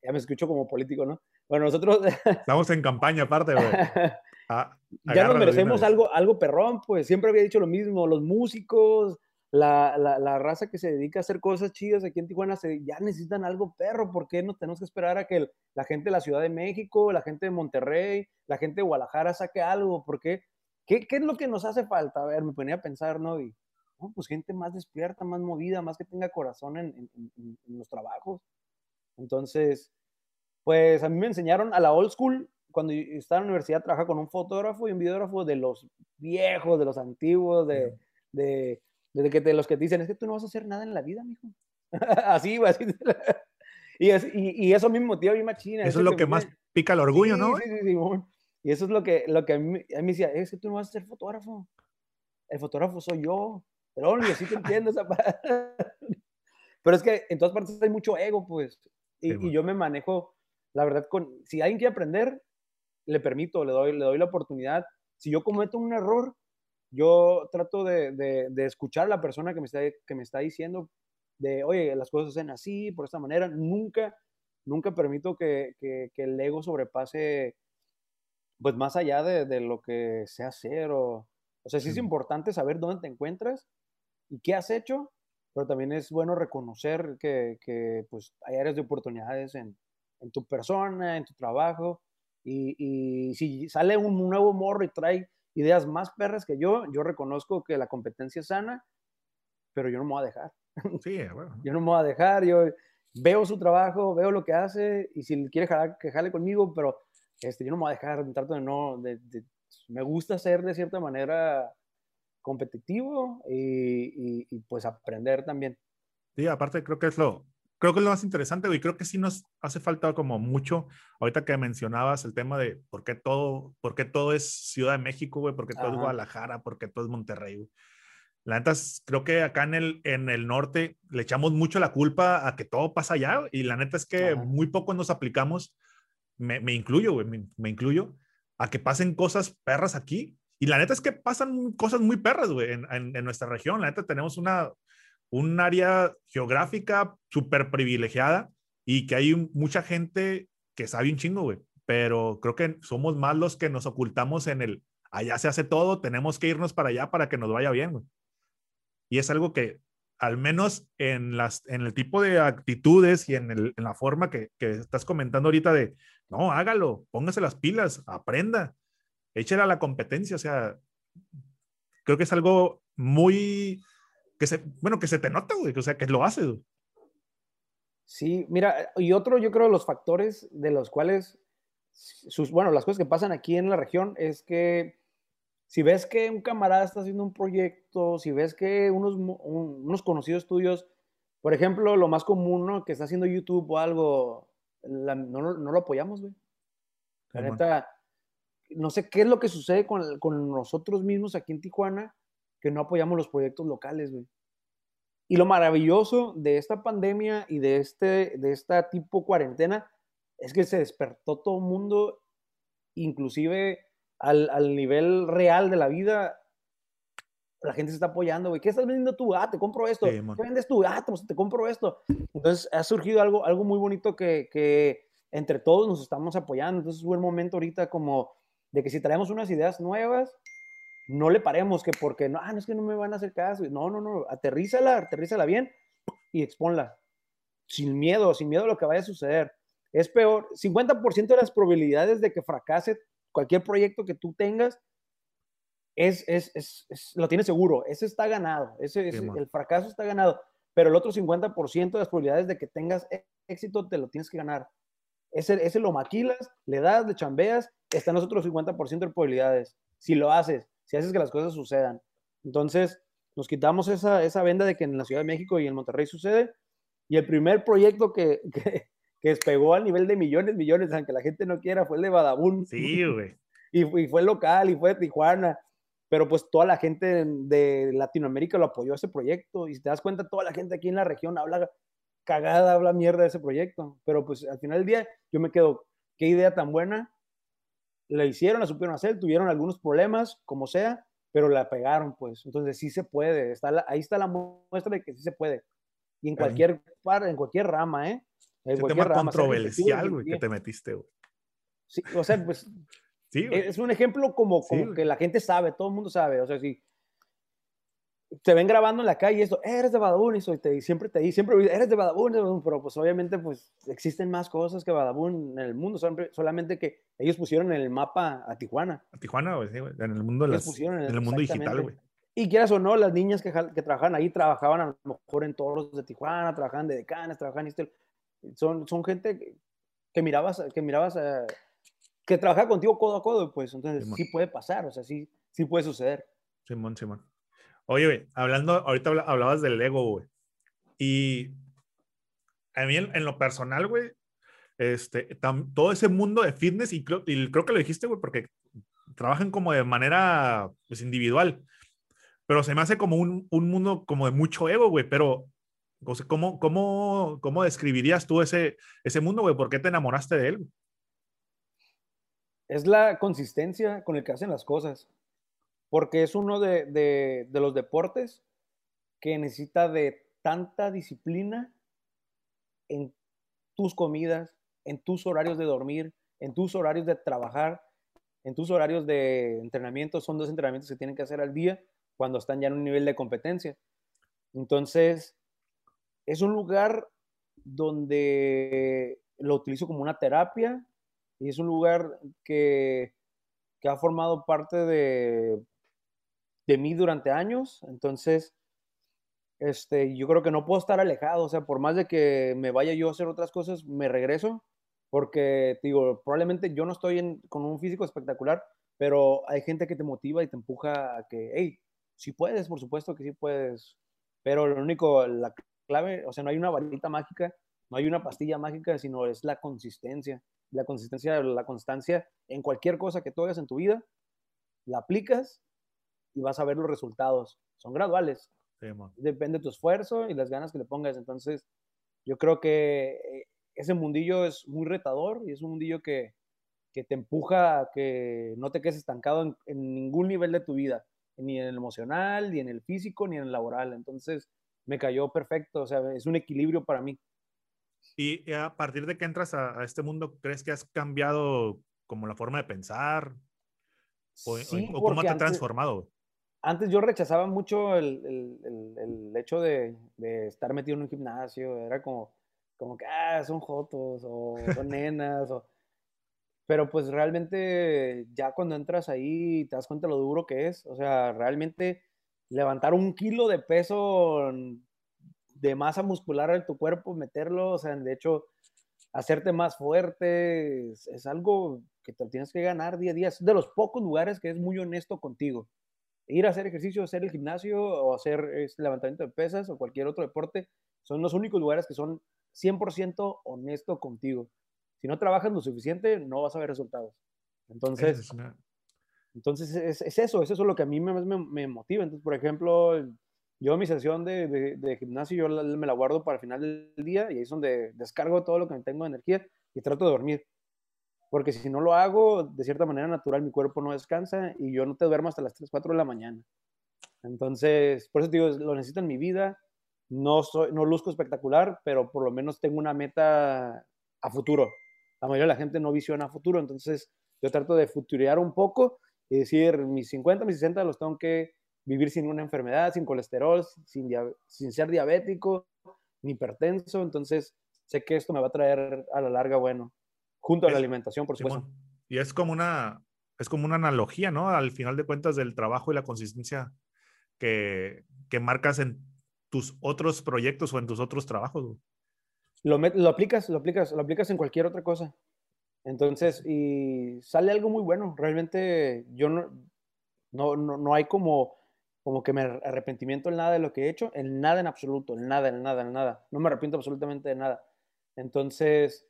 ya me escucho como político, ¿no? Bueno, nosotros... Estamos en campaña aparte, güey. Ah, ya nos merecemos algo, algo perrón, pues siempre había dicho lo mismo, los músicos, la, la, la, raza que se dedica a hacer cosas chidas aquí en Tijuana se, ya necesitan algo perro, ¿por qué no tenemos que esperar a que la gente de la Ciudad de México, la gente de Monterrey, la gente de Guadalajara saque algo? ¿Por qué? ¿Qué, qué es lo que nos hace falta? A ver, me ponía a pensar, ¿no? Y, pues gente más despierta, más movida, más que tenga corazón en, en, en los trabajos. Entonces, pues a mí me enseñaron a la old school, cuando estaba en la universidad, trabajaba con un fotógrafo y un videógrafo de los viejos, de los antiguos, de, de, de, que, de los que te dicen, es que tú no vas a hacer nada en la vida, mijo. así, así. y, y, eso a mí me motiva a mi machina. Eso es lo que, más pica el orgullo, ¿no? Sí, sí, sí, Y eso es lo que, lo que a, mí, a mí me decía, es que tú no vas a ser fotógrafo. El fotógrafo soy yo. Pero yo sí te entiendo esa parte. Pero es que en todas partes hay mucho ego, pues. Y, y yo me manejo la verdad, con, si alguien quiere aprender, le permito, le doy, le doy la oportunidad. Si yo cometo un error, yo trato de, de, escuchar a la persona que me, está, que me está diciendo de, oye, las cosas se hacen así, por esta manera. Nunca, nunca permito que, que, que el ego sobrepase, pues más allá de, de, lo que sé hacer. O, o sea, sí es importante saber dónde te encuentras y qué has hecho, pero también es bueno reconocer que, que pues, hay áreas de oportunidades en, en tu persona, en tu trabajo. Y, y, si sale un nuevo morro y trae ideas más perras que yo, yo reconozco que la competencia es sana, pero yo no me voy a dejar. Sí, bueno. yo no me voy a dejar, yo veo su trabajo, veo lo que hace y si quiere jalar, que jale conmigo, pero este, yo no me voy a dejar, trato de no, de, me gusta ser de cierta manera competitivo y, y, pues aprender también. Sí, aparte creo que es lo, creo que es lo más interesante, y Creo que sí nos hace falta como mucho, ahorita que mencionabas el tema de por qué todo, por qué todo es Ciudad de México, güey, por qué todo es Guadalajara, por qué todo es Monterrey, güey. La neta, creo que acá en el, en el norte le echamos mucho la culpa a que todo pasa allá, y la neta es que muy poco nos aplicamos, me, me incluyo, güey, me, me incluyo, a que pasen cosas perras aquí y la neta es que pasan cosas muy perras, güey, en, en, nuestra región. La neta tenemos una, un área geográfica súper privilegiada y que hay mucha gente que sabe un chingo, güey. Pero creo que somos más los que nos ocultamos en el, allá se hace todo, tenemos que irnos para allá para que nos vaya bien, güey. Y es algo que, al menos en, las, en el tipo de actitudes y en, el, en la forma que, que estás comentando ahorita de, no, hágalo, póngase las pilas, aprenda échale a la competencia, o sea, creo que es algo muy, que se, bueno, que se te nota, güey, o sea, que lo haces. Sí, mira, y otro, yo creo, los factores de los cuales, sus, bueno, las cosas que pasan aquí en la región es que si ves que un camarada está haciendo un proyecto, si ves que unos, unos conocidos tuyos, por ejemplo, lo más común, ¿no? Que está haciendo YouTube o algo, no, no, lo apoyamos, güey. La neta, no sé qué es lo que sucede con, con, nosotros mismos aquí en Tijuana, que no apoyamos los proyectos locales, güey. Y lo maravilloso de esta pandemia y de este de esta tipo cuarentena es que se despertó todo el mundo, inclusive al, al, nivel real de la vida. La gente se está apoyando, güey. ¿Qué estás vendiendo tú? Ah, te compro esto. ¿Qué vendes tú? Ah, pues, te compro esto. Entonces ha surgido algo, algo muy bonito que, que entre todos nos estamos apoyando. Entonces es un buen momento ahorita como de que si traemos unas ideas nuevas, no le paremos que porque no, ah, no es que no me van a hacer caso. No, no, no, aterrízala, aterrízala bien y exponla. Sin miedo, sin miedo a lo que vaya a suceder. Es peor, 50% de las probabilidades de que fracase cualquier proyecto que tú tengas es, es, es, lo tienes seguro. Ese está ganado. Ese, el fracaso está ganado. Pero el otro 50% de las probabilidades de que tengas éxito te lo tienes que ganar. Ese, ese lo maquilas, le das, le chambeas está en nosotros 50% de probabilidades. Si lo haces, si haces que las cosas sucedan. Entonces, nos quitamos esa, esa venda de que en la Ciudad de México y en Monterrey sucede. Y el primer proyecto que, que, que despegó al nivel de millones, millones, aunque la gente no quiera, fue el de Badabun. Sí, güey. Y, y, fue local y fue de Tijuana. Pero pues toda la gente de Latinoamérica lo apoyó a ese proyecto. Y si te das cuenta, toda la gente aquí en la región habla cagada, habla mierda de ese proyecto. Pero pues al final del día yo me quedo, qué idea tan buena la hicieron, la supieron hacer, tuvieron algunos problemas, como sea, pero la pegaron, pues. Entonces sí se puede. Está ahí está la muestra de que sí se puede. Y en cualquier, en cualquier rama, ¿eh? En cualquier tema rama, controversial, güey, que te metiste, güey. Sí, o sea, pues. sí, es un ejemplo como, como que la gente sabe, todo el mundo sabe. O sea, si, te ven grabando en la calle y esto, eres de Badabun, y, te, siempre te dice, siempre eres de Badabun, pero pues obviamente pues existen más cosas que Badabun en el mundo, solamente que ellos pusieron en el mapa a Tijuana. A Tijuana, güey, en el mundo, las, en el, mundo digital, güey. Y quieras o no, las niñas que, que trabajaban ahí trabajaban a lo mejor en todos los de Tijuana, trabajaban de decanes, trabajaban en son, son gente que, mirabas, que mirabas, eh, que trabaja contigo codo a codo, pues entonces sí, puede pasar, o sea, sí, sí puede suceder. Simón, Simón. Oye, güey, hablando, ahorita hablabas del ego, güey. Y a mí en, lo personal, güey, este, todo ese mundo de fitness, y creo, y creo que lo dijiste, güey, porque trabajan como de manera pues, individual, pero se me hace como un, un mundo como de mucho ego, güey, pero ¿cómo, cómo, cómo describirías tú ese, ese mundo, güey? ¿Por qué te enamoraste de él? Es la consistencia con el que hacen las cosas. Porque es uno de, de, de los deportes que necesita de tanta disciplina en tus comidas, en tus horarios de dormir, en tus horarios de trabajar, en tus horarios de entrenamiento. Son dos entrenamientos que tienen que hacer al día cuando están ya en un nivel de competencia. Entonces, es un lugar donde lo utilizo como una terapia y es un lugar que, que ha formado parte de, de mí durante años. Entonces, este, yo creo que no puedo estar alejado, o sea, por más de que me vaya yo a hacer otras cosas, me regreso, porque, digo, probablemente yo no estoy con un físico espectacular, pero hay gente que te motiva y te empuja a que, hey, si puedes, por supuesto que sí puedes, pero lo único, la clave, o sea, no hay una varita mágica, no hay una pastilla mágica, sino es la consistencia, la consistencia, la constancia en cualquier cosa que tú hagas en tu vida, la aplicas y vas a ver los resultados. Son graduales, Depende de tu esfuerzo y las ganas que le pongas. Entonces, yo creo que eh, ese mundillo es muy retador y es un mundillo que, que te empuja a que no te quedes estancado en, ningún nivel de tu vida, ni en el emocional, ni en el físico, ni en el laboral. Entonces, me cayó perfecto, o sea, es un equilibrio para mí. Y a partir de que entras a, este mundo, ¿crees que has cambiado como la forma de pensar? ¿O, o cómo te ha transformado? Antes yo rechazaba mucho el, el, el, hecho de, de, estar metido en un gimnasio, era como, como que, ah, son jotos o son nenas, o... pero pues realmente ya cuando entras ahí te das cuenta lo duro que es, o sea, realmente levantar un kilo de peso de masa muscular en tu cuerpo, meterlo, o sea, de hecho, hacerte más fuerte, es, es algo que te tienes que ganar día a día, es de los pocos lugares que es muy honesto contigo ir a hacer ejercicio, hacer el gimnasio o hacer levantamiento de pesas o cualquier otro deporte, son los únicos lugares que son 100% honesto contigo. Si no trabajas lo suficiente, no vas a ver resultados. Entonces, es entonces es, es, eso, es eso lo que a mí me, me, motiva. Entonces, por ejemplo, yo mi sesión de, de, gimnasio, yo me la guardo para el final del día y ahí es donde descargo todo lo que tengo de energía y trato de dormir porque si no lo hago, de cierta manera natural, mi cuerpo no descansa y yo no te duermo hasta las 3, 4 de la mañana. Entonces, por eso te digo, lo necesito en mi vida. No, soy, no luzco espectacular, pero por lo menos tengo una meta a futuro. La mayoría de la gente no visiona a futuro, entonces yo trato de futurear un poco y decir, mis 50, mis 60 los tengo que vivir sin una enfermedad, sin colesterol, sin, sin ser diabético, ni hipertenso, entonces sé que esto me va a traer a la larga bueno junto a la alimentación, por supuesto. Y es como una, es como una analogía, ¿no? Al final de cuentas del trabajo y la consistencia que, que marcas en tus otros proyectos o en tus otros trabajos. Lo, lo, aplicas, lo aplicas, lo aplicas en cualquier otra cosa. Entonces, y sale algo muy bueno. Realmente yo no, no, no, no hay como, como que me arrepentimiento en nada de lo que he hecho, en nada en absoluto, en nada, en nada, en nada. No me arrepiento absolutamente de nada. Entonces,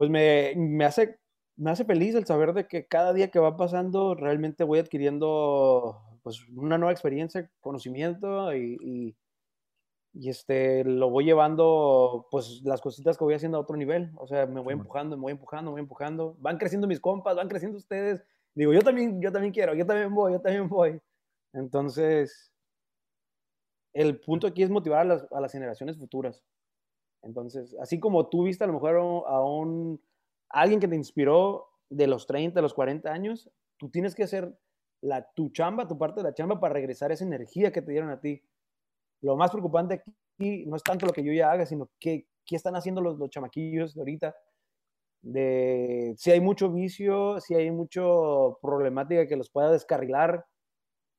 pues me, me, hace, me hace feliz el saber de que cada día que va pasando realmente voy adquiriendo pues una nueva experiencia, conocimiento y, y, este, lo voy llevando pues las cositas que voy haciendo a otro nivel. O sea, me voy empujando, me voy empujando, me voy empujando. Van creciendo mis compas, van creciendo ustedes. Digo, yo también, yo también quiero, yo también voy, yo también voy. Entonces, el punto aquí es motivar a las, a las generaciones futuras. Entonces, así como tú viste a lo mejor a un alguien que te inspiró de los 30, de los 40 años, tú tienes que hacer la, tu chamba, tu parte de la chamba para regresar esa energía que te dieron a ti. Lo más preocupante aquí no es tanto lo que yo ya haga, sino qué, qué están haciendo los, los chamaquillos de ahorita. De si hay mucho vicio, si hay mucho problemática que los pueda descarrilar,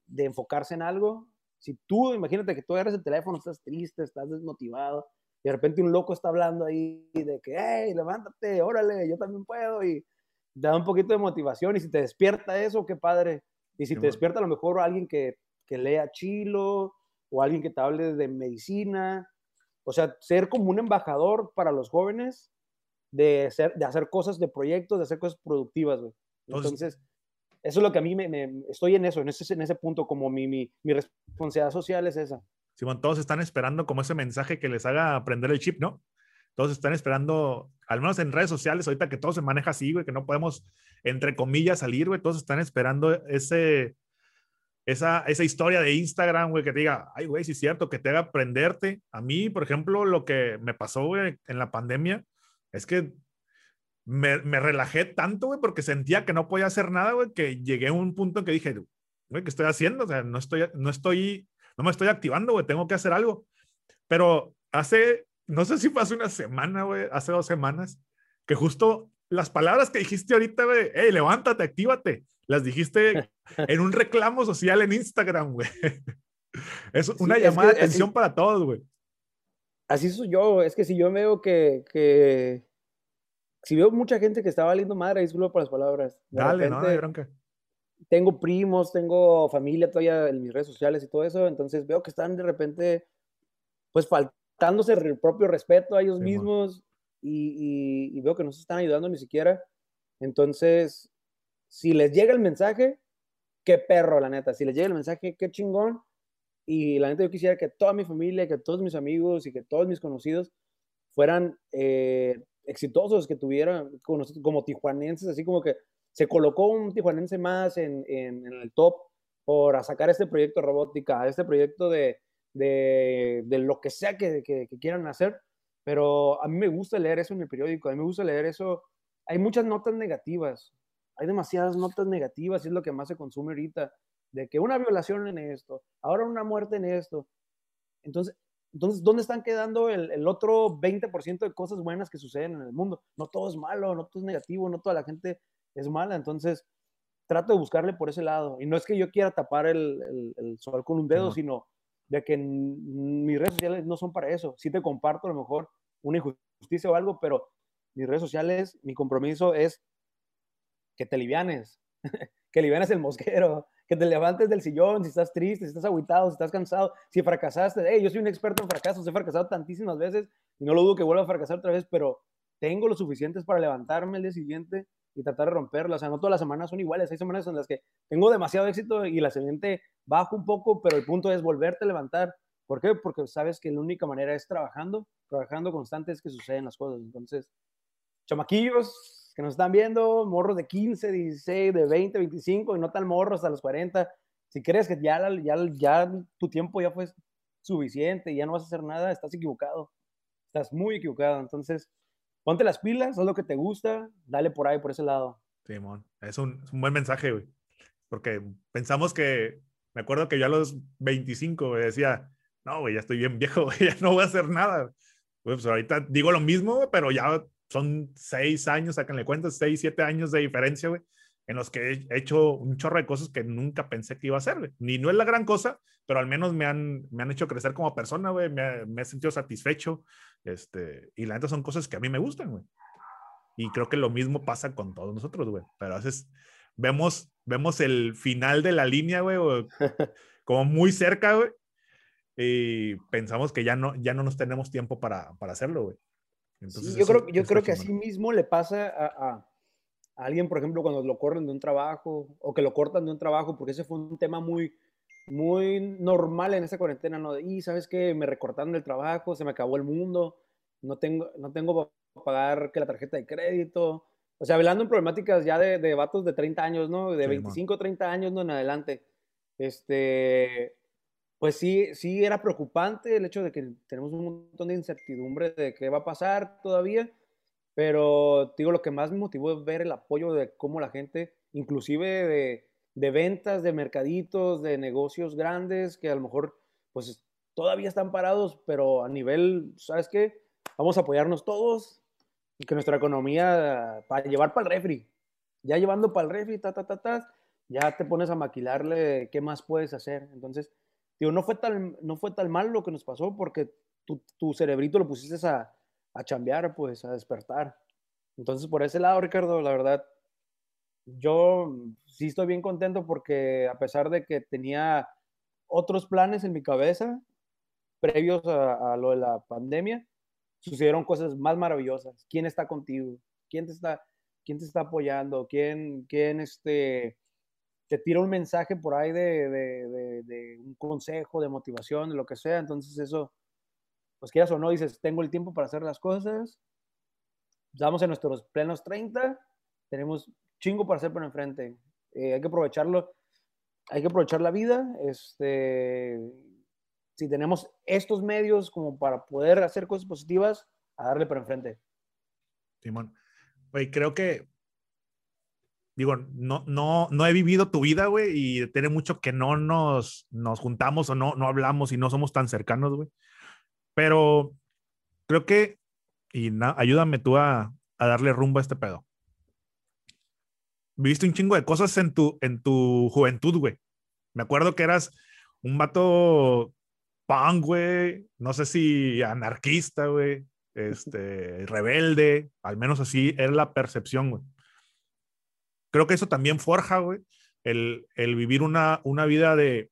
de enfocarse en algo. Si tú, imagínate que tú agarras el teléfono, estás triste, estás desmotivado, y de repente un loco está hablando ahí de que, hey, levántate, órale, yo también puedo, y da un poquito de motivación, y si te despierta eso, qué padre. Y si te despierta a lo mejor alguien que, que lea chilo, o alguien que te hable de medicina, o sea, ser como un embajador para los jóvenes de, ser, de hacer cosas, de proyectos, de hacer cosas productivas, güey. Entonces, eso es lo que a mí me, me, estoy en eso, en ese, en ese punto, como mi, mi, mi responsabilidad social es esa. Todos están esperando como ese mensaje que les haga aprender el chip, ¿no? Todos están esperando, al menos en redes sociales, ahorita que todo se maneja así, güey, que no podemos, entre comillas, salir, güey, todos están esperando ese, esa, esa historia de Instagram, güey, que te diga, ay, güey, sí es cierto, que te haga aprenderte. A mí, por ejemplo, lo que me pasó, en la pandemia, es que me, me relajé tanto, güey, porque sentía que no podía hacer nada, güey, que llegué a un punto en que dije, güey, ¿qué estoy haciendo? O sea, no estoy, no estoy, no me estoy activando, güey, tengo que hacer algo. Pero hace, no sé si fue hace una semana, güey, hace dos semanas, que justo las palabras que dijiste ahorita, güey, hey, levántate, actívate, las dijiste en un reclamo social en Instagram, güey. Es una llamada de atención para todos, güey. Así soy yo, es que si yo veo que, que si veo mucha gente que está valiendo madre, disculpa por las palabras. Dale, no, hay bronca. Tengo primos, tengo familia todavía en mis redes sociales y todo eso, entonces veo que están de repente, pues faltándose el propio respeto a ellos mismos y, veo que no se están ayudando ni siquiera. Entonces, si les llega el mensaje, qué perro, la neta. Si les llega el mensaje, qué chingón. Y la neta, yo quisiera que toda mi familia, que todos mis amigos y que todos mis conocidos fueran eh, exitosos, que tuvieran como, como, tijuanenses, así como que se colocó un tijuanense más en, en, el top por sacar este proyecto robótica, este proyecto de, de, de lo que sea que, que, quieran hacer. Pero a mí me gusta leer eso en el periódico, a mí me gusta leer eso. Hay muchas notas negativas, hay demasiadas notas negativas y es lo que más se consume ahorita, de que una violación en esto, ahora una muerte en esto. Entonces, entonces, ¿dónde están quedando el, el otro 20% de cosas buenas que suceden en el mundo? No todo es malo, no todo es negativo, no toda la gente es mala. Entonces, trato de buscarle por ese lado. Y no es que yo quiera tapar el, el, sol con un dedo, sino de que mis redes sociales no son para eso. Sí te comparto a lo mejor una injusticia o algo, pero mis redes sociales, mi compromiso es que te livianes, que livianes el mosquero, que te levantes del sillón si estás triste, si estás aguitado, si estás cansado, si fracasaste. Hey, yo soy un experto en fracasos, he fracasado tantísimas veces y no lo dudo que vuelva a fracasar otra vez, pero tengo lo suficientes para levantarme el día siguiente y tratar de romperlo. O sea, no todas las semanas son iguales. Hay semanas en las que tengo demasiado éxito y la siguiente bajo un poco, pero el punto es volverte a levantar. ¿Por qué? Porque sabes que la única manera es trabajando, trabajando constante es que suceden las cosas. Entonces, chamaquillos, que nos están viendo, morros de 15, 16, de 20, 25 y no tan morros hasta los 40. Si crees que ya, ya, ya tu tiempo ya fue suficiente y ya no vas a hacer nada, estás equivocado. Estás muy equivocado. Entonces, ponte las pilas, haz lo que te gusta, dale por ahí, por ese lado. Simón, es un, es un buen mensaje, güey. Porque pensamos que, me acuerdo que yo a los 25 decía, no, güey, ya estoy bien viejo, güey, ya no voy a hacer nada. Pues ahorita digo lo mismo, pero ya son seis años, sáquenle cuentas, seis, siete años de diferencia, güey, en los que he hecho un chorro de cosas que nunca pensé que iba a hacer, güey. Ni no es la gran cosa, pero al menos me han, me han hecho crecer como persona, güey, me, me, he sentido satisfecho, este, y la neta son cosas que a mí me gustan, güey. Y creo que lo mismo pasa con todos nosotros, güey. Pero a veces vemos, vemos el final de la línea, güey, como muy cerca, güey, y pensamos que ya no, ya no nos tenemos tiempo para, para hacerlo, güey yo creo, yo creo que así mismo le pasa a, alguien, por ejemplo, cuando lo corren de un trabajo o que lo cortan de un trabajo, porque ese fue un tema muy, muy normal en esa cuarentena, ¿no? Y sabes que me recortaron el trabajo, se me acabó el mundo, no tengo, no tengo para pagar que la tarjeta de crédito. O sea, hablando en problemáticas ya de, de vatos de 30 años, ¿no? De 25, 30 años, ¿no? En adelante. Este, pues sí, sí era preocupante el hecho de que tenemos un montón de incertidumbre de qué va a pasar todavía, pero digo, lo que más me motivó es ver el apoyo de cómo la gente, inclusive de, ventas, de mercaditos, de negocios grandes, que a lo mejor pues todavía están parados, pero a nivel, ¿sabes qué? Vamos a apoyarnos todos y que nuestra economía, para llevar para el refri, ya llevando para el refri, ta, ta, ta, ta, ya te pones a maquilarle qué más puedes hacer. Entonces, Digo, no fue tan, no fue tan mal lo que nos pasó porque tu, tu cerebrito lo pusiste a, a chambear, pues, a despertar. Entonces, por ese lado, Ricardo, la verdad, yo sí estoy bien contento porque a pesar de que tenía otros planes en mi cabeza previos a, lo de la pandemia, sucedieron cosas más maravillosas. ¿Quién está contigo? ¿Quién te está, quién te está apoyando? ¿Quién, quién este, te tira un mensaje por ahí de, de, un consejo, de motivación, de lo que sea. Entonces eso, pues quieras o no, dices, tengo el tiempo para hacer las cosas. Estamos en nuestros plenos 30, tenemos chingo para hacer por enfrente. Eh, hay que aprovecharlo, hay que aprovechar la vida. Este, si tenemos estos medios como para poder hacer cosas positivas, a darle por enfrente. Simón, güey, creo que, digo, no, no, no he vivido tu vida, güey, y tiene mucho que no nos, nos juntamos o no, no hablamos y no somos tan cercanos, güey. Pero creo que, y ayúdame tú a, a darle rumbo a este pedo. Viste un chingo de cosas en tu, en tu juventud, güey. Me acuerdo que eras un vato punk, güey, no sé si anarquista, güey, este, rebelde, al menos así es la percepción, güey. Creo que eso también forja, güey, el, el vivir una, una vida de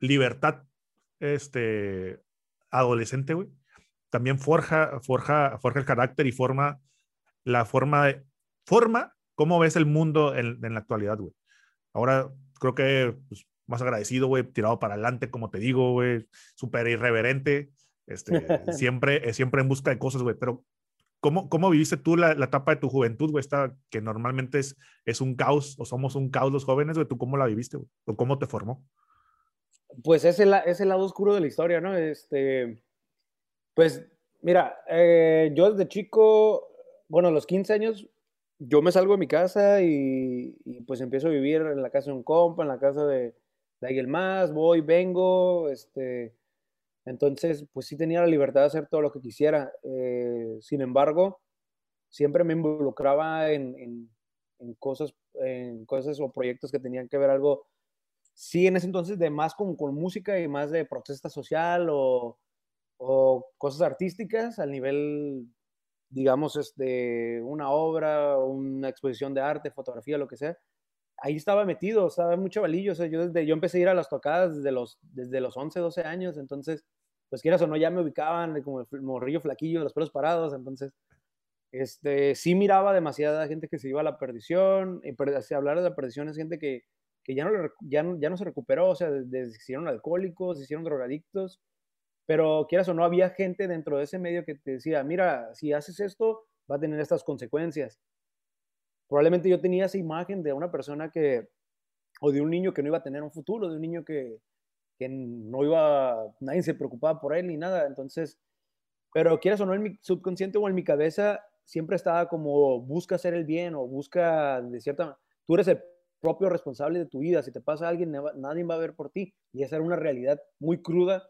libertad, este, adolescente, güey. También forja, forja, forja el carácter y forma la forma de, forma cómo ves el mundo en, en la actualidad, güey. Ahora creo que pues, más agradecido, güey, tirado para adelante, como te digo, güey, súper irreverente, este, siempre, siempre en busca de cosas, güey, pero ¿cómo, ¿cómo viviste tú la, la etapa de tu juventud, güey, esta que normalmente es, es un caos, o somos un caos los jóvenes, güey, ¿tú cómo la viviste, güey? ¿O cómo te formó? Pues es el, es el lado oscuro de la historia, ¿no? Este, pues, mira, eh, yo desde chico, bueno, a los 15 años, yo me salgo de mi casa y, pues empiezo a vivir en la casa de un compa, en la casa de, alguien más, voy, vengo, este, entonces, pues sí tenía la libertad de hacer todo lo que quisiera. Eh, sin embargo, siempre me involucraba en, en, cosas, en cosas o proyectos que tenían que ver algo, sí, en ese entonces de más con, con música y más de protesta social o, cosas artísticas al nivel, digamos, este, una obra, una exposición de arte, fotografía, lo que sea ahí estaba metido, estaba mucho valillo. O sea, yo, desde, yo empecé a ir a las tocadas desde los, desde los 11, 12 años, entonces, pues quieras o no, ya me ubicaban como el morrillo flaquillo, los pelos parados, entonces, este, sí miraba demasiada gente que se iba a la perdición, y si hablar de la perdición es gente que, que ya, no, ya, ya no se recuperó, o sea, se hicieron alcohólicos, se hicieron drogadictos, pero quieras o no, había gente dentro de ese medio que te decía, mira, si haces esto, va a tener estas consecuencias probablemente yo tenía esa imagen de una persona que, o de un niño que no iba a tener un futuro, de un niño que, que no iba, nadie se preocupaba por él ni nada. Entonces, pero quieras o no, en mi subconsciente o en mi cabeza siempre estaba como busca hacer el bien o busca de cierta tú eres el propio responsable de tu vida. Si te pasa a alguien, nadie va a ver por ti. Y esa era una realidad muy cruda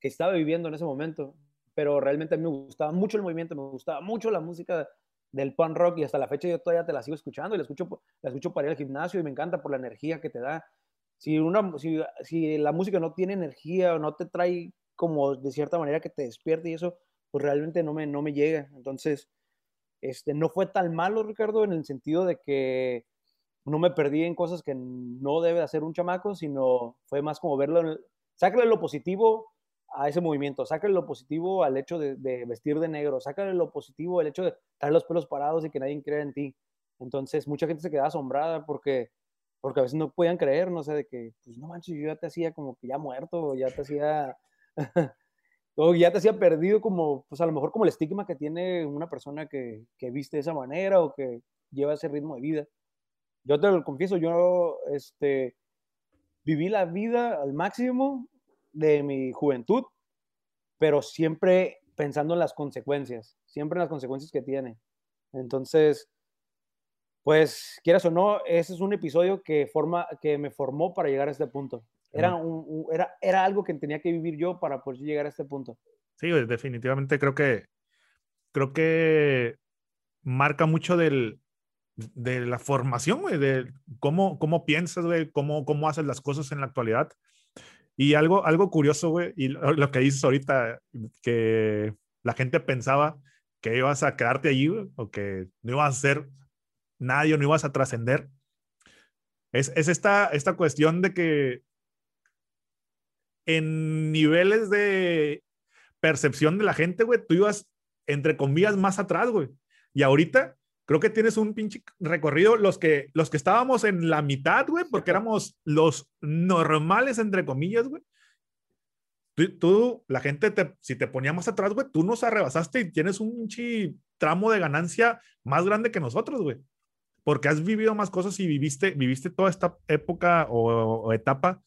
que estaba viviendo en ese momento. Pero realmente a mí me gustaba mucho el movimiento, me gustaba mucho la música del punk rock y hasta la fecha yo todavía te la sigo escuchando y la escucho, la escucho para ir al gimnasio y me encanta por la energía que te da. Si, una, si, si la música no tiene energía o no te trae como de cierta manera que te despierte y eso, pues realmente no me, no me llega. Entonces, este, no fue tan malo, Ricardo, en el sentido de que no me perdí en cosas que no debe hacer un chamaco, sino fue más como verlo, sácale lo positivo a ese movimiento, sácale lo positivo al hecho de, vestir de negro, sácale lo positivo al hecho de traer los pelos parados y que nadie crea en ti. Entonces, mucha gente se queda asombrada porque, porque a veces no podían creer, no sé, de que, pues no manches, yo ya te hacía como que ya muerto, ya te hacía, o ya te hacía perdido como, pues a lo mejor como el estigma que tiene una persona que, que viste de esa manera o que lleva ese ritmo de vida. Yo te lo confieso, yo, este, viví la vida al máximo de mi juventud, pero siempre pensando en las consecuencias, siempre en las consecuencias que tiene. Entonces, pues, quieras o no, ese es un episodio que, forma, que me formó para llegar a este punto. Era, un, era, era algo que tenía que vivir yo para poder llegar a este punto. Sí, definitivamente creo que, creo que marca mucho del, de la formación, de cómo, cómo piensas, cómo, cómo haces las cosas en la actualidad. Y algo, algo curioso, güey, y lo, que dices ahorita, que la gente pensaba que ibas a quedarte allí, o que no ibas a ser nadie, o no ibas a trascender. Es, es esta, esta cuestión de que en niveles de percepción de la gente, güey, tú ibas, entre comillas, más atrás, güey. Y ahorita creo que tienes un pinche recorrido. Los que, los que estábamos en la mitad, güey, porque éramos los normales, entre comillas, güey. Tú, la gente, te, si te poníamos atrás, güey, tú nos arrebasaste y tienes un pinche tramo de ganancia más grande que nosotros, güey. Porque has vivido más cosas y viviste, viviste toda esta época o etapa,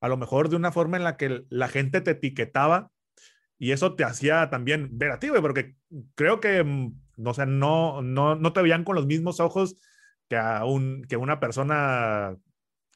a lo mejor de una forma en la que la gente te etiquetaba y eso te hacía también ver a ti, güey, porque creo que, mm, o sea, no, no, no te veían con los mismos ojos que a un, que una persona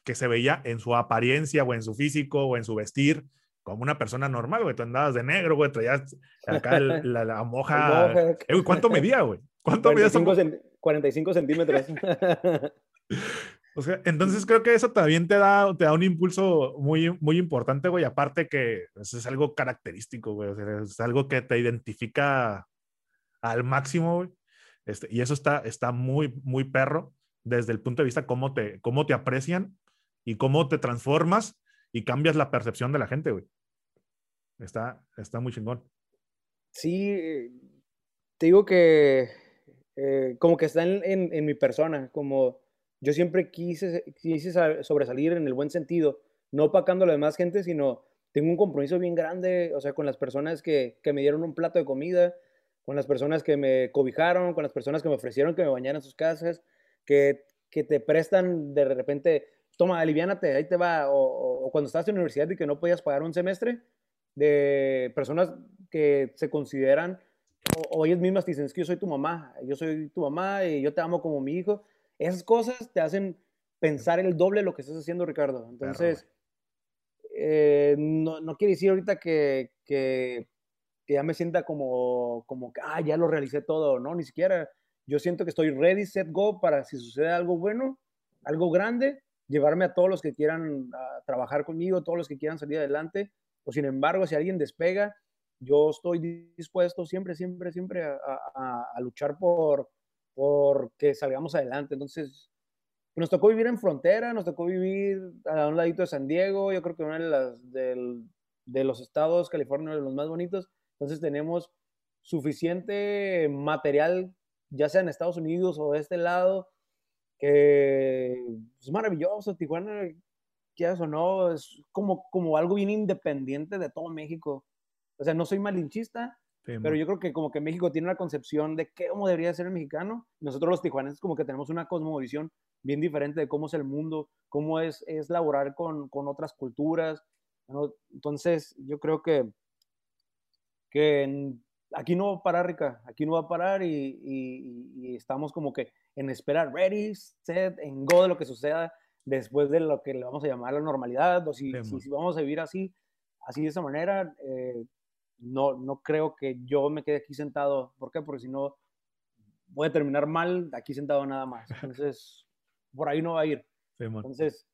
que se veía en su apariencia o en su físico o en su vestir como una persona normal, güey. Tú andabas de negro, güey, traías acá la, la, moja. Eh, ¿Cuánto medía, güey? ¿Cuánto 45 medía? 45 centímetros. O sea, entonces creo que eso también te da, te da un impulso muy, muy importante, güey. Aparte que pues, es algo característico, güey. es algo que te identifica al máximo, güey. Este, y eso está, está muy, muy perro desde el punto de vista cómo te, cómo te aprecian y cómo te transformas y cambias la percepción de la gente, güey. Está, está muy chingón. Sí, te digo que eh, como que está en, en, en mi persona, como yo siempre quise, quise sobresalir en el buen sentido, no opacando a la demás gente, sino tengo un compromiso bien grande, o sea, con las personas que, que me dieron un plato de comida, con las personas que me cobijaron, con las personas que me ofrecieron que me bañaran en sus casas, que, que te prestan de repente, toma, aliviánate, ahí te va, o, cuando estás en universidad y que no podías pagar un semestre, de personas que se consideran, o, o ellas mismas te dicen, es que yo soy tu mamá, yo soy tu mamá y yo te amo como mi hijo, esas cosas te hacen pensar el doble de lo que estás haciendo, Ricardo. Entonces, eh, no, no, quiere decir ahorita que, que, que, ya me sienta como, como que, ah, ya lo realicé todo, no, ni siquiera. Yo siento que estoy ready, set, go para si sucede algo bueno, algo grande, llevarme a todos los que quieran ah, trabajar conmigo, todos los que quieran salir adelante. O sin embargo, si alguien despega, yo estoy dispuesto siempre, siempre, siempre a, a, a luchar por, porque salgamos adelante. Entonces, nos tocó vivir en frontera, nos tocó vivir a un ladito de San Diego, yo creo que uno de, las, de los estados, California, de los más bonitos. Entonces tenemos suficiente material, ya sea en Estados Unidos o de este lado, que es maravilloso. Tijuana, quieras o no, es como, como algo bien independiente de todo México. O sea, no soy malinchista, pero yo creo que como que México tiene una concepción de cómo debería ser el mexicano. Nosotros los tijuaneses como que tenemos una cosmovisión bien diferente de cómo es el mundo, cómo es, es laborar con, con otras culturas. Entonces yo creo que, que aquí no va a parar, Rica, aquí no va a parar y, y, estamos como que en esperar, ready, set, en go de lo que suceda después de lo que le vamos a llamar la normalidad, o si, si, vamos a vivir así, así de esa manera, eh, no, no creo que yo me quede aquí sentado. ¿Por qué? Porque si no, voy a terminar mal aquí sentado nada más. Entonces, por ahí no va a ir. Entonces,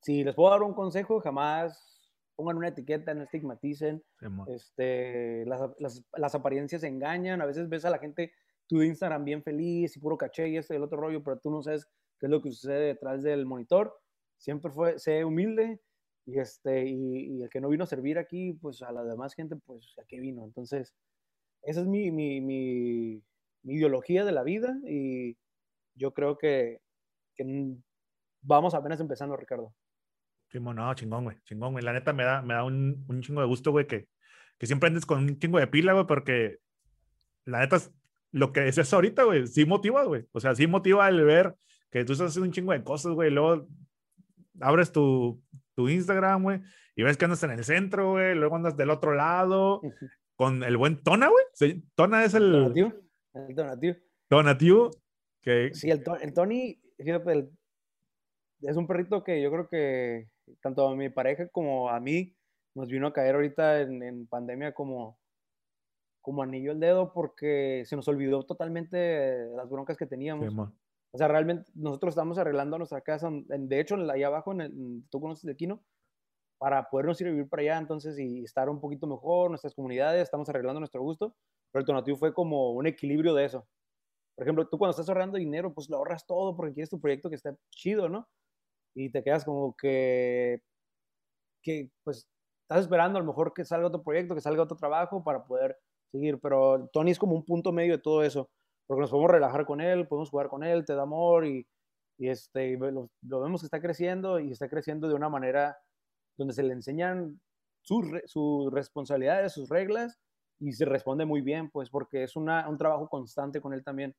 si les puedo dar un consejo, jamás pongan una etiqueta, no estigmaticen. este, las, las, las, apariencias engañan. A veces ves a la gente tu Instagram bien feliz y puro caché y este el otro rollo, pero tú no sabes qué es lo que sucede detrás del monitor. Siempre fue, sé humilde, y, este, y, el que no vino a servir aquí, pues a la demás gente, pues a qué vino. Entonces, esa es mi, mi, mi, ideología de la vida y yo creo que, que vamos apenas empezando, Ricardo. Sí, no, chingón, güey, chingón, güey. La neta me da, me da un, un chingo de gusto, güey, que, que siempre andes con un chingo de pila, güey, porque la neta, lo que es eso ahorita, güey, sí motiva, güey. O sea, sí motiva el ver que tú estás haciendo un chingo de cosas, güey. Luego abres tu, tu Instagram, güey, y ves que andas en el centro, güey, luego andas del otro lado, con el buen Tona, güey. Tona es el... Donativo. El donativo. Donativo. Que... Sí, el, el Tony, fíjate, es un perrito que yo creo que tanto a mi pareja como a mí nos vino a caer ahorita en, pandemia como, como anillo el dedo porque se nos olvidó totalmente las broncas que teníamos. O sea, realmente nosotros estamos arreglando nuestra casa, de hecho, ahí abajo, en el, tú conoces el Quino, para podernos ir a vivir para allá, entonces, y estar un poquito mejor, nuestras comunidades, estamos arreglando nuestro gusto, pero el donativo fue como un equilibrio de eso. Por ejemplo, tú cuando estás ahorrando dinero, pues lo ahorras todo porque quieres tu proyecto que esté chido, ¿no? Y te quedas como que, que, pues, estás esperando a lo mejor que salga otro proyecto, que salga otro trabajo para poder seguir, pero Tony es como un punto medio de todo eso porque nos podemos relajar con él, podemos jugar con él, te da amor y, y este, lo, vemos que está creciendo y está creciendo de una manera donde se le enseñan sus, sus responsabilidades, sus reglas y se responde muy bien, pues porque es una, un trabajo constante con él también.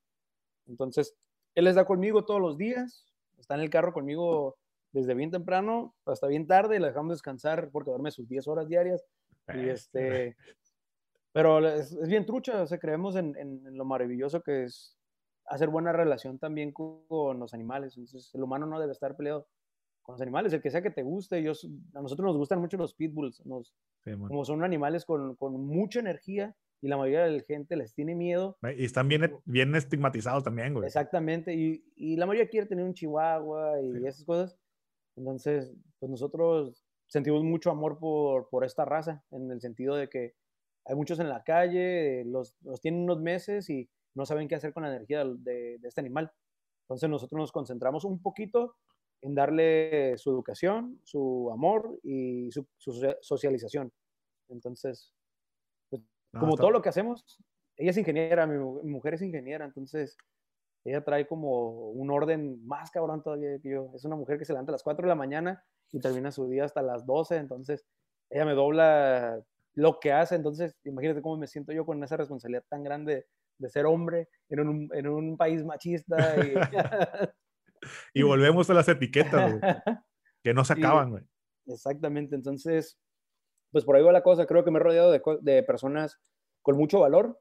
Entonces, él está conmigo todos los días, está en el carro conmigo desde bien temprano hasta bien tarde, le dejamos descansar porque duerme sus 10 horas diarias. Y este, pero es, bien trucha, o sea, creemos en, en, lo maravilloso que es hacer buena relación también con, los animales. Entonces, el humano no debe estar peleado con los animales, el que sea que te guste. Yo, a nosotros nos gustan mucho los pitbulls, nos, como son animales con, con, mucha energía y la mayoría de la gente les tiene miedo. Y están bien, bien estigmatizados también, güey. Exactamente, y, y la mayoría quiere tener un chihuahua y esas cosas. Entonces, pues nosotros sentimos mucho amor por, por esta raza, en el sentido de que hay muchos en la calle, los, los tienen unos meses y no saben qué hacer con la energía de, de, este animal. Entonces nosotros nos concentramos un poquito en darle su educación, su amor y su, socialización. Entonces, pues, como todo lo que hacemos, ella es ingeniera, mi, mujer es ingeniera, entonces ella trae como un orden más cabrón todavía que yo. Es una mujer que se levanta a las 4 de la mañana y termina su día hasta las 12, entonces ella me dobla lo que hace, entonces imagínate cómo me siento yo con esa responsabilidad tan grande de ser hombre en un, en un país machista. Y... y... volvemos a las etiquetas, que no se acaban, güey. Exactamente, entonces, pues por ahí va la cosa, creo que me he rodeado de, de personas con mucho valor,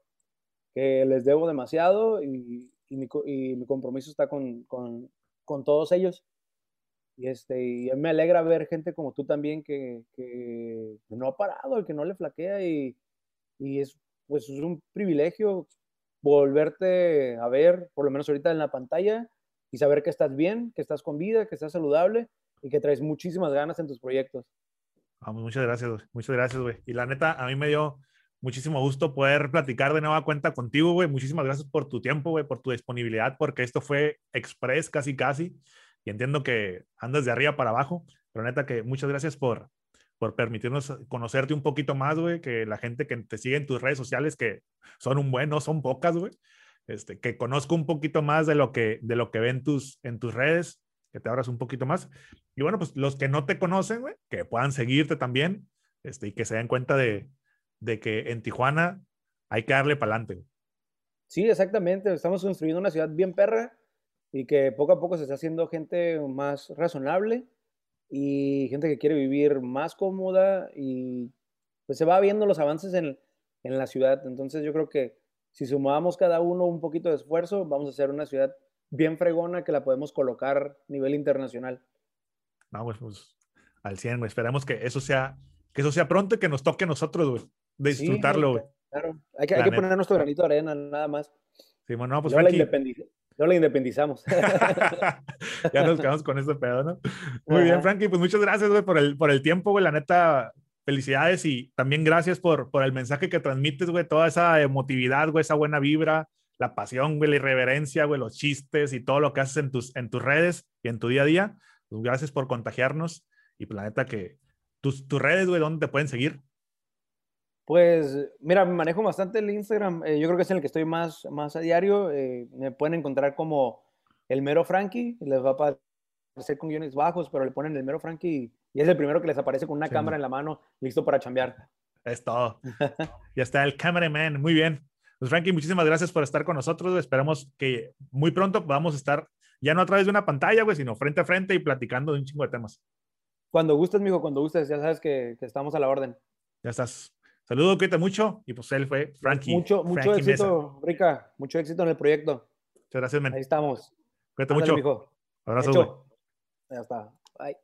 que les debo demasiado y, y, mi, y mi, compromiso está con, con, con, todos ellos. Y, este, y me alegra ver gente como tú también que, que no ha parado, que no le flaquea y, y es, pues, es un privilegio volverte a ver, por lo menos ahorita en la pantalla, y saber que estás bien, que estás con vida, que estás saludable y que traes muchísimas ganas en tus proyectos. Vamos, muchas gracias, Muchas gracias, güey. Y la neta, a mí me dio muchísimo gusto poder platicar de nueva cuenta contigo, güey. Muchísimas gracias por tu tiempo, güey, por tu disponibilidad, porque esto fue express casi, casi. Y entiendo que andas de arriba para abajo, pero neta que muchas gracias por, por permitirnos conocerte un poquito más, güey, que la gente que te sigue en tus redes sociales, que son un buen, no son pocas, güey, este, que conozco un poquito más de lo que, de lo que ven tus, en tus redes, que te abras un poquito más. Y bueno, pues los que no te conocen, güey, que puedan seguirte también, este, y que se den cuenta de, de que en Tijuana hay que darle para adelante. Sí, exactamente. Estamos construyendo una ciudad bien perra y que poco a poco se está haciendo gente más razonable y gente que quiere vivir más cómoda y pues se va viendo los avances en, en la ciudad. Entonces yo creo que si sumamos cada uno un poquito de esfuerzo, vamos a hacer una ciudad bien fregona que la podemos colocar a nivel internacional. Vamos, pues, al 100, güey. Esperamos que eso sea, que eso sea pronto y que nos toque a nosotros, güey. De disfrutarlo, güey. claro, hay que, hay que poner nuestro granito de arena, nada más. Sí, bueno, no, pues no la independizamos. ya nos quedamos con ese pedo, ¿no? Muy bien, Frankie, pues muchas gracias, güey, por el, por el tiempo, güey. La neta, felicidades y también gracias por, por el mensaje que transmites, güey. Toda esa emotividad, güey, esa buena vibra, la pasión, güey, la irreverencia, güey, los chistes y todo lo que haces en tus, en tus redes y en tu día a día. Pues gracias por contagiarnos y pues la neta que tus, tus redes, güey, ¿dónde te pueden seguir? Pues mira, me manejo bastante el Instagram. Eh, yo creo que es en el que estoy más, más a diario. Eh, me pueden encontrar como el mero Frankie. Les va a aparecer con guiones bajos, pero le ponen el mero Frankie y, es el primero que les aparece con una cámara en la mano, listo para chambear. Es todo. ya está el cameraman. Muy bien. Pues Frankie, muchísimas gracias por estar con nosotros. Esperamos que muy pronto podamos estar ya no a través de una pantalla, güey, sino frente a frente y platicando de un chingo de temas. Cuando gustes, mijo, cuando gustes, ya sabes que, que estamos a la orden. Ya estás. Saludos, cuídate mucho. Y pues él fue Frankie. Mucho, mucho éxito, Rica. Mucho éxito en el proyecto. Muchas gracias, men. Ahí estamos. Cuídate mucho. Mijo. Abrazo. Ya está. Bye.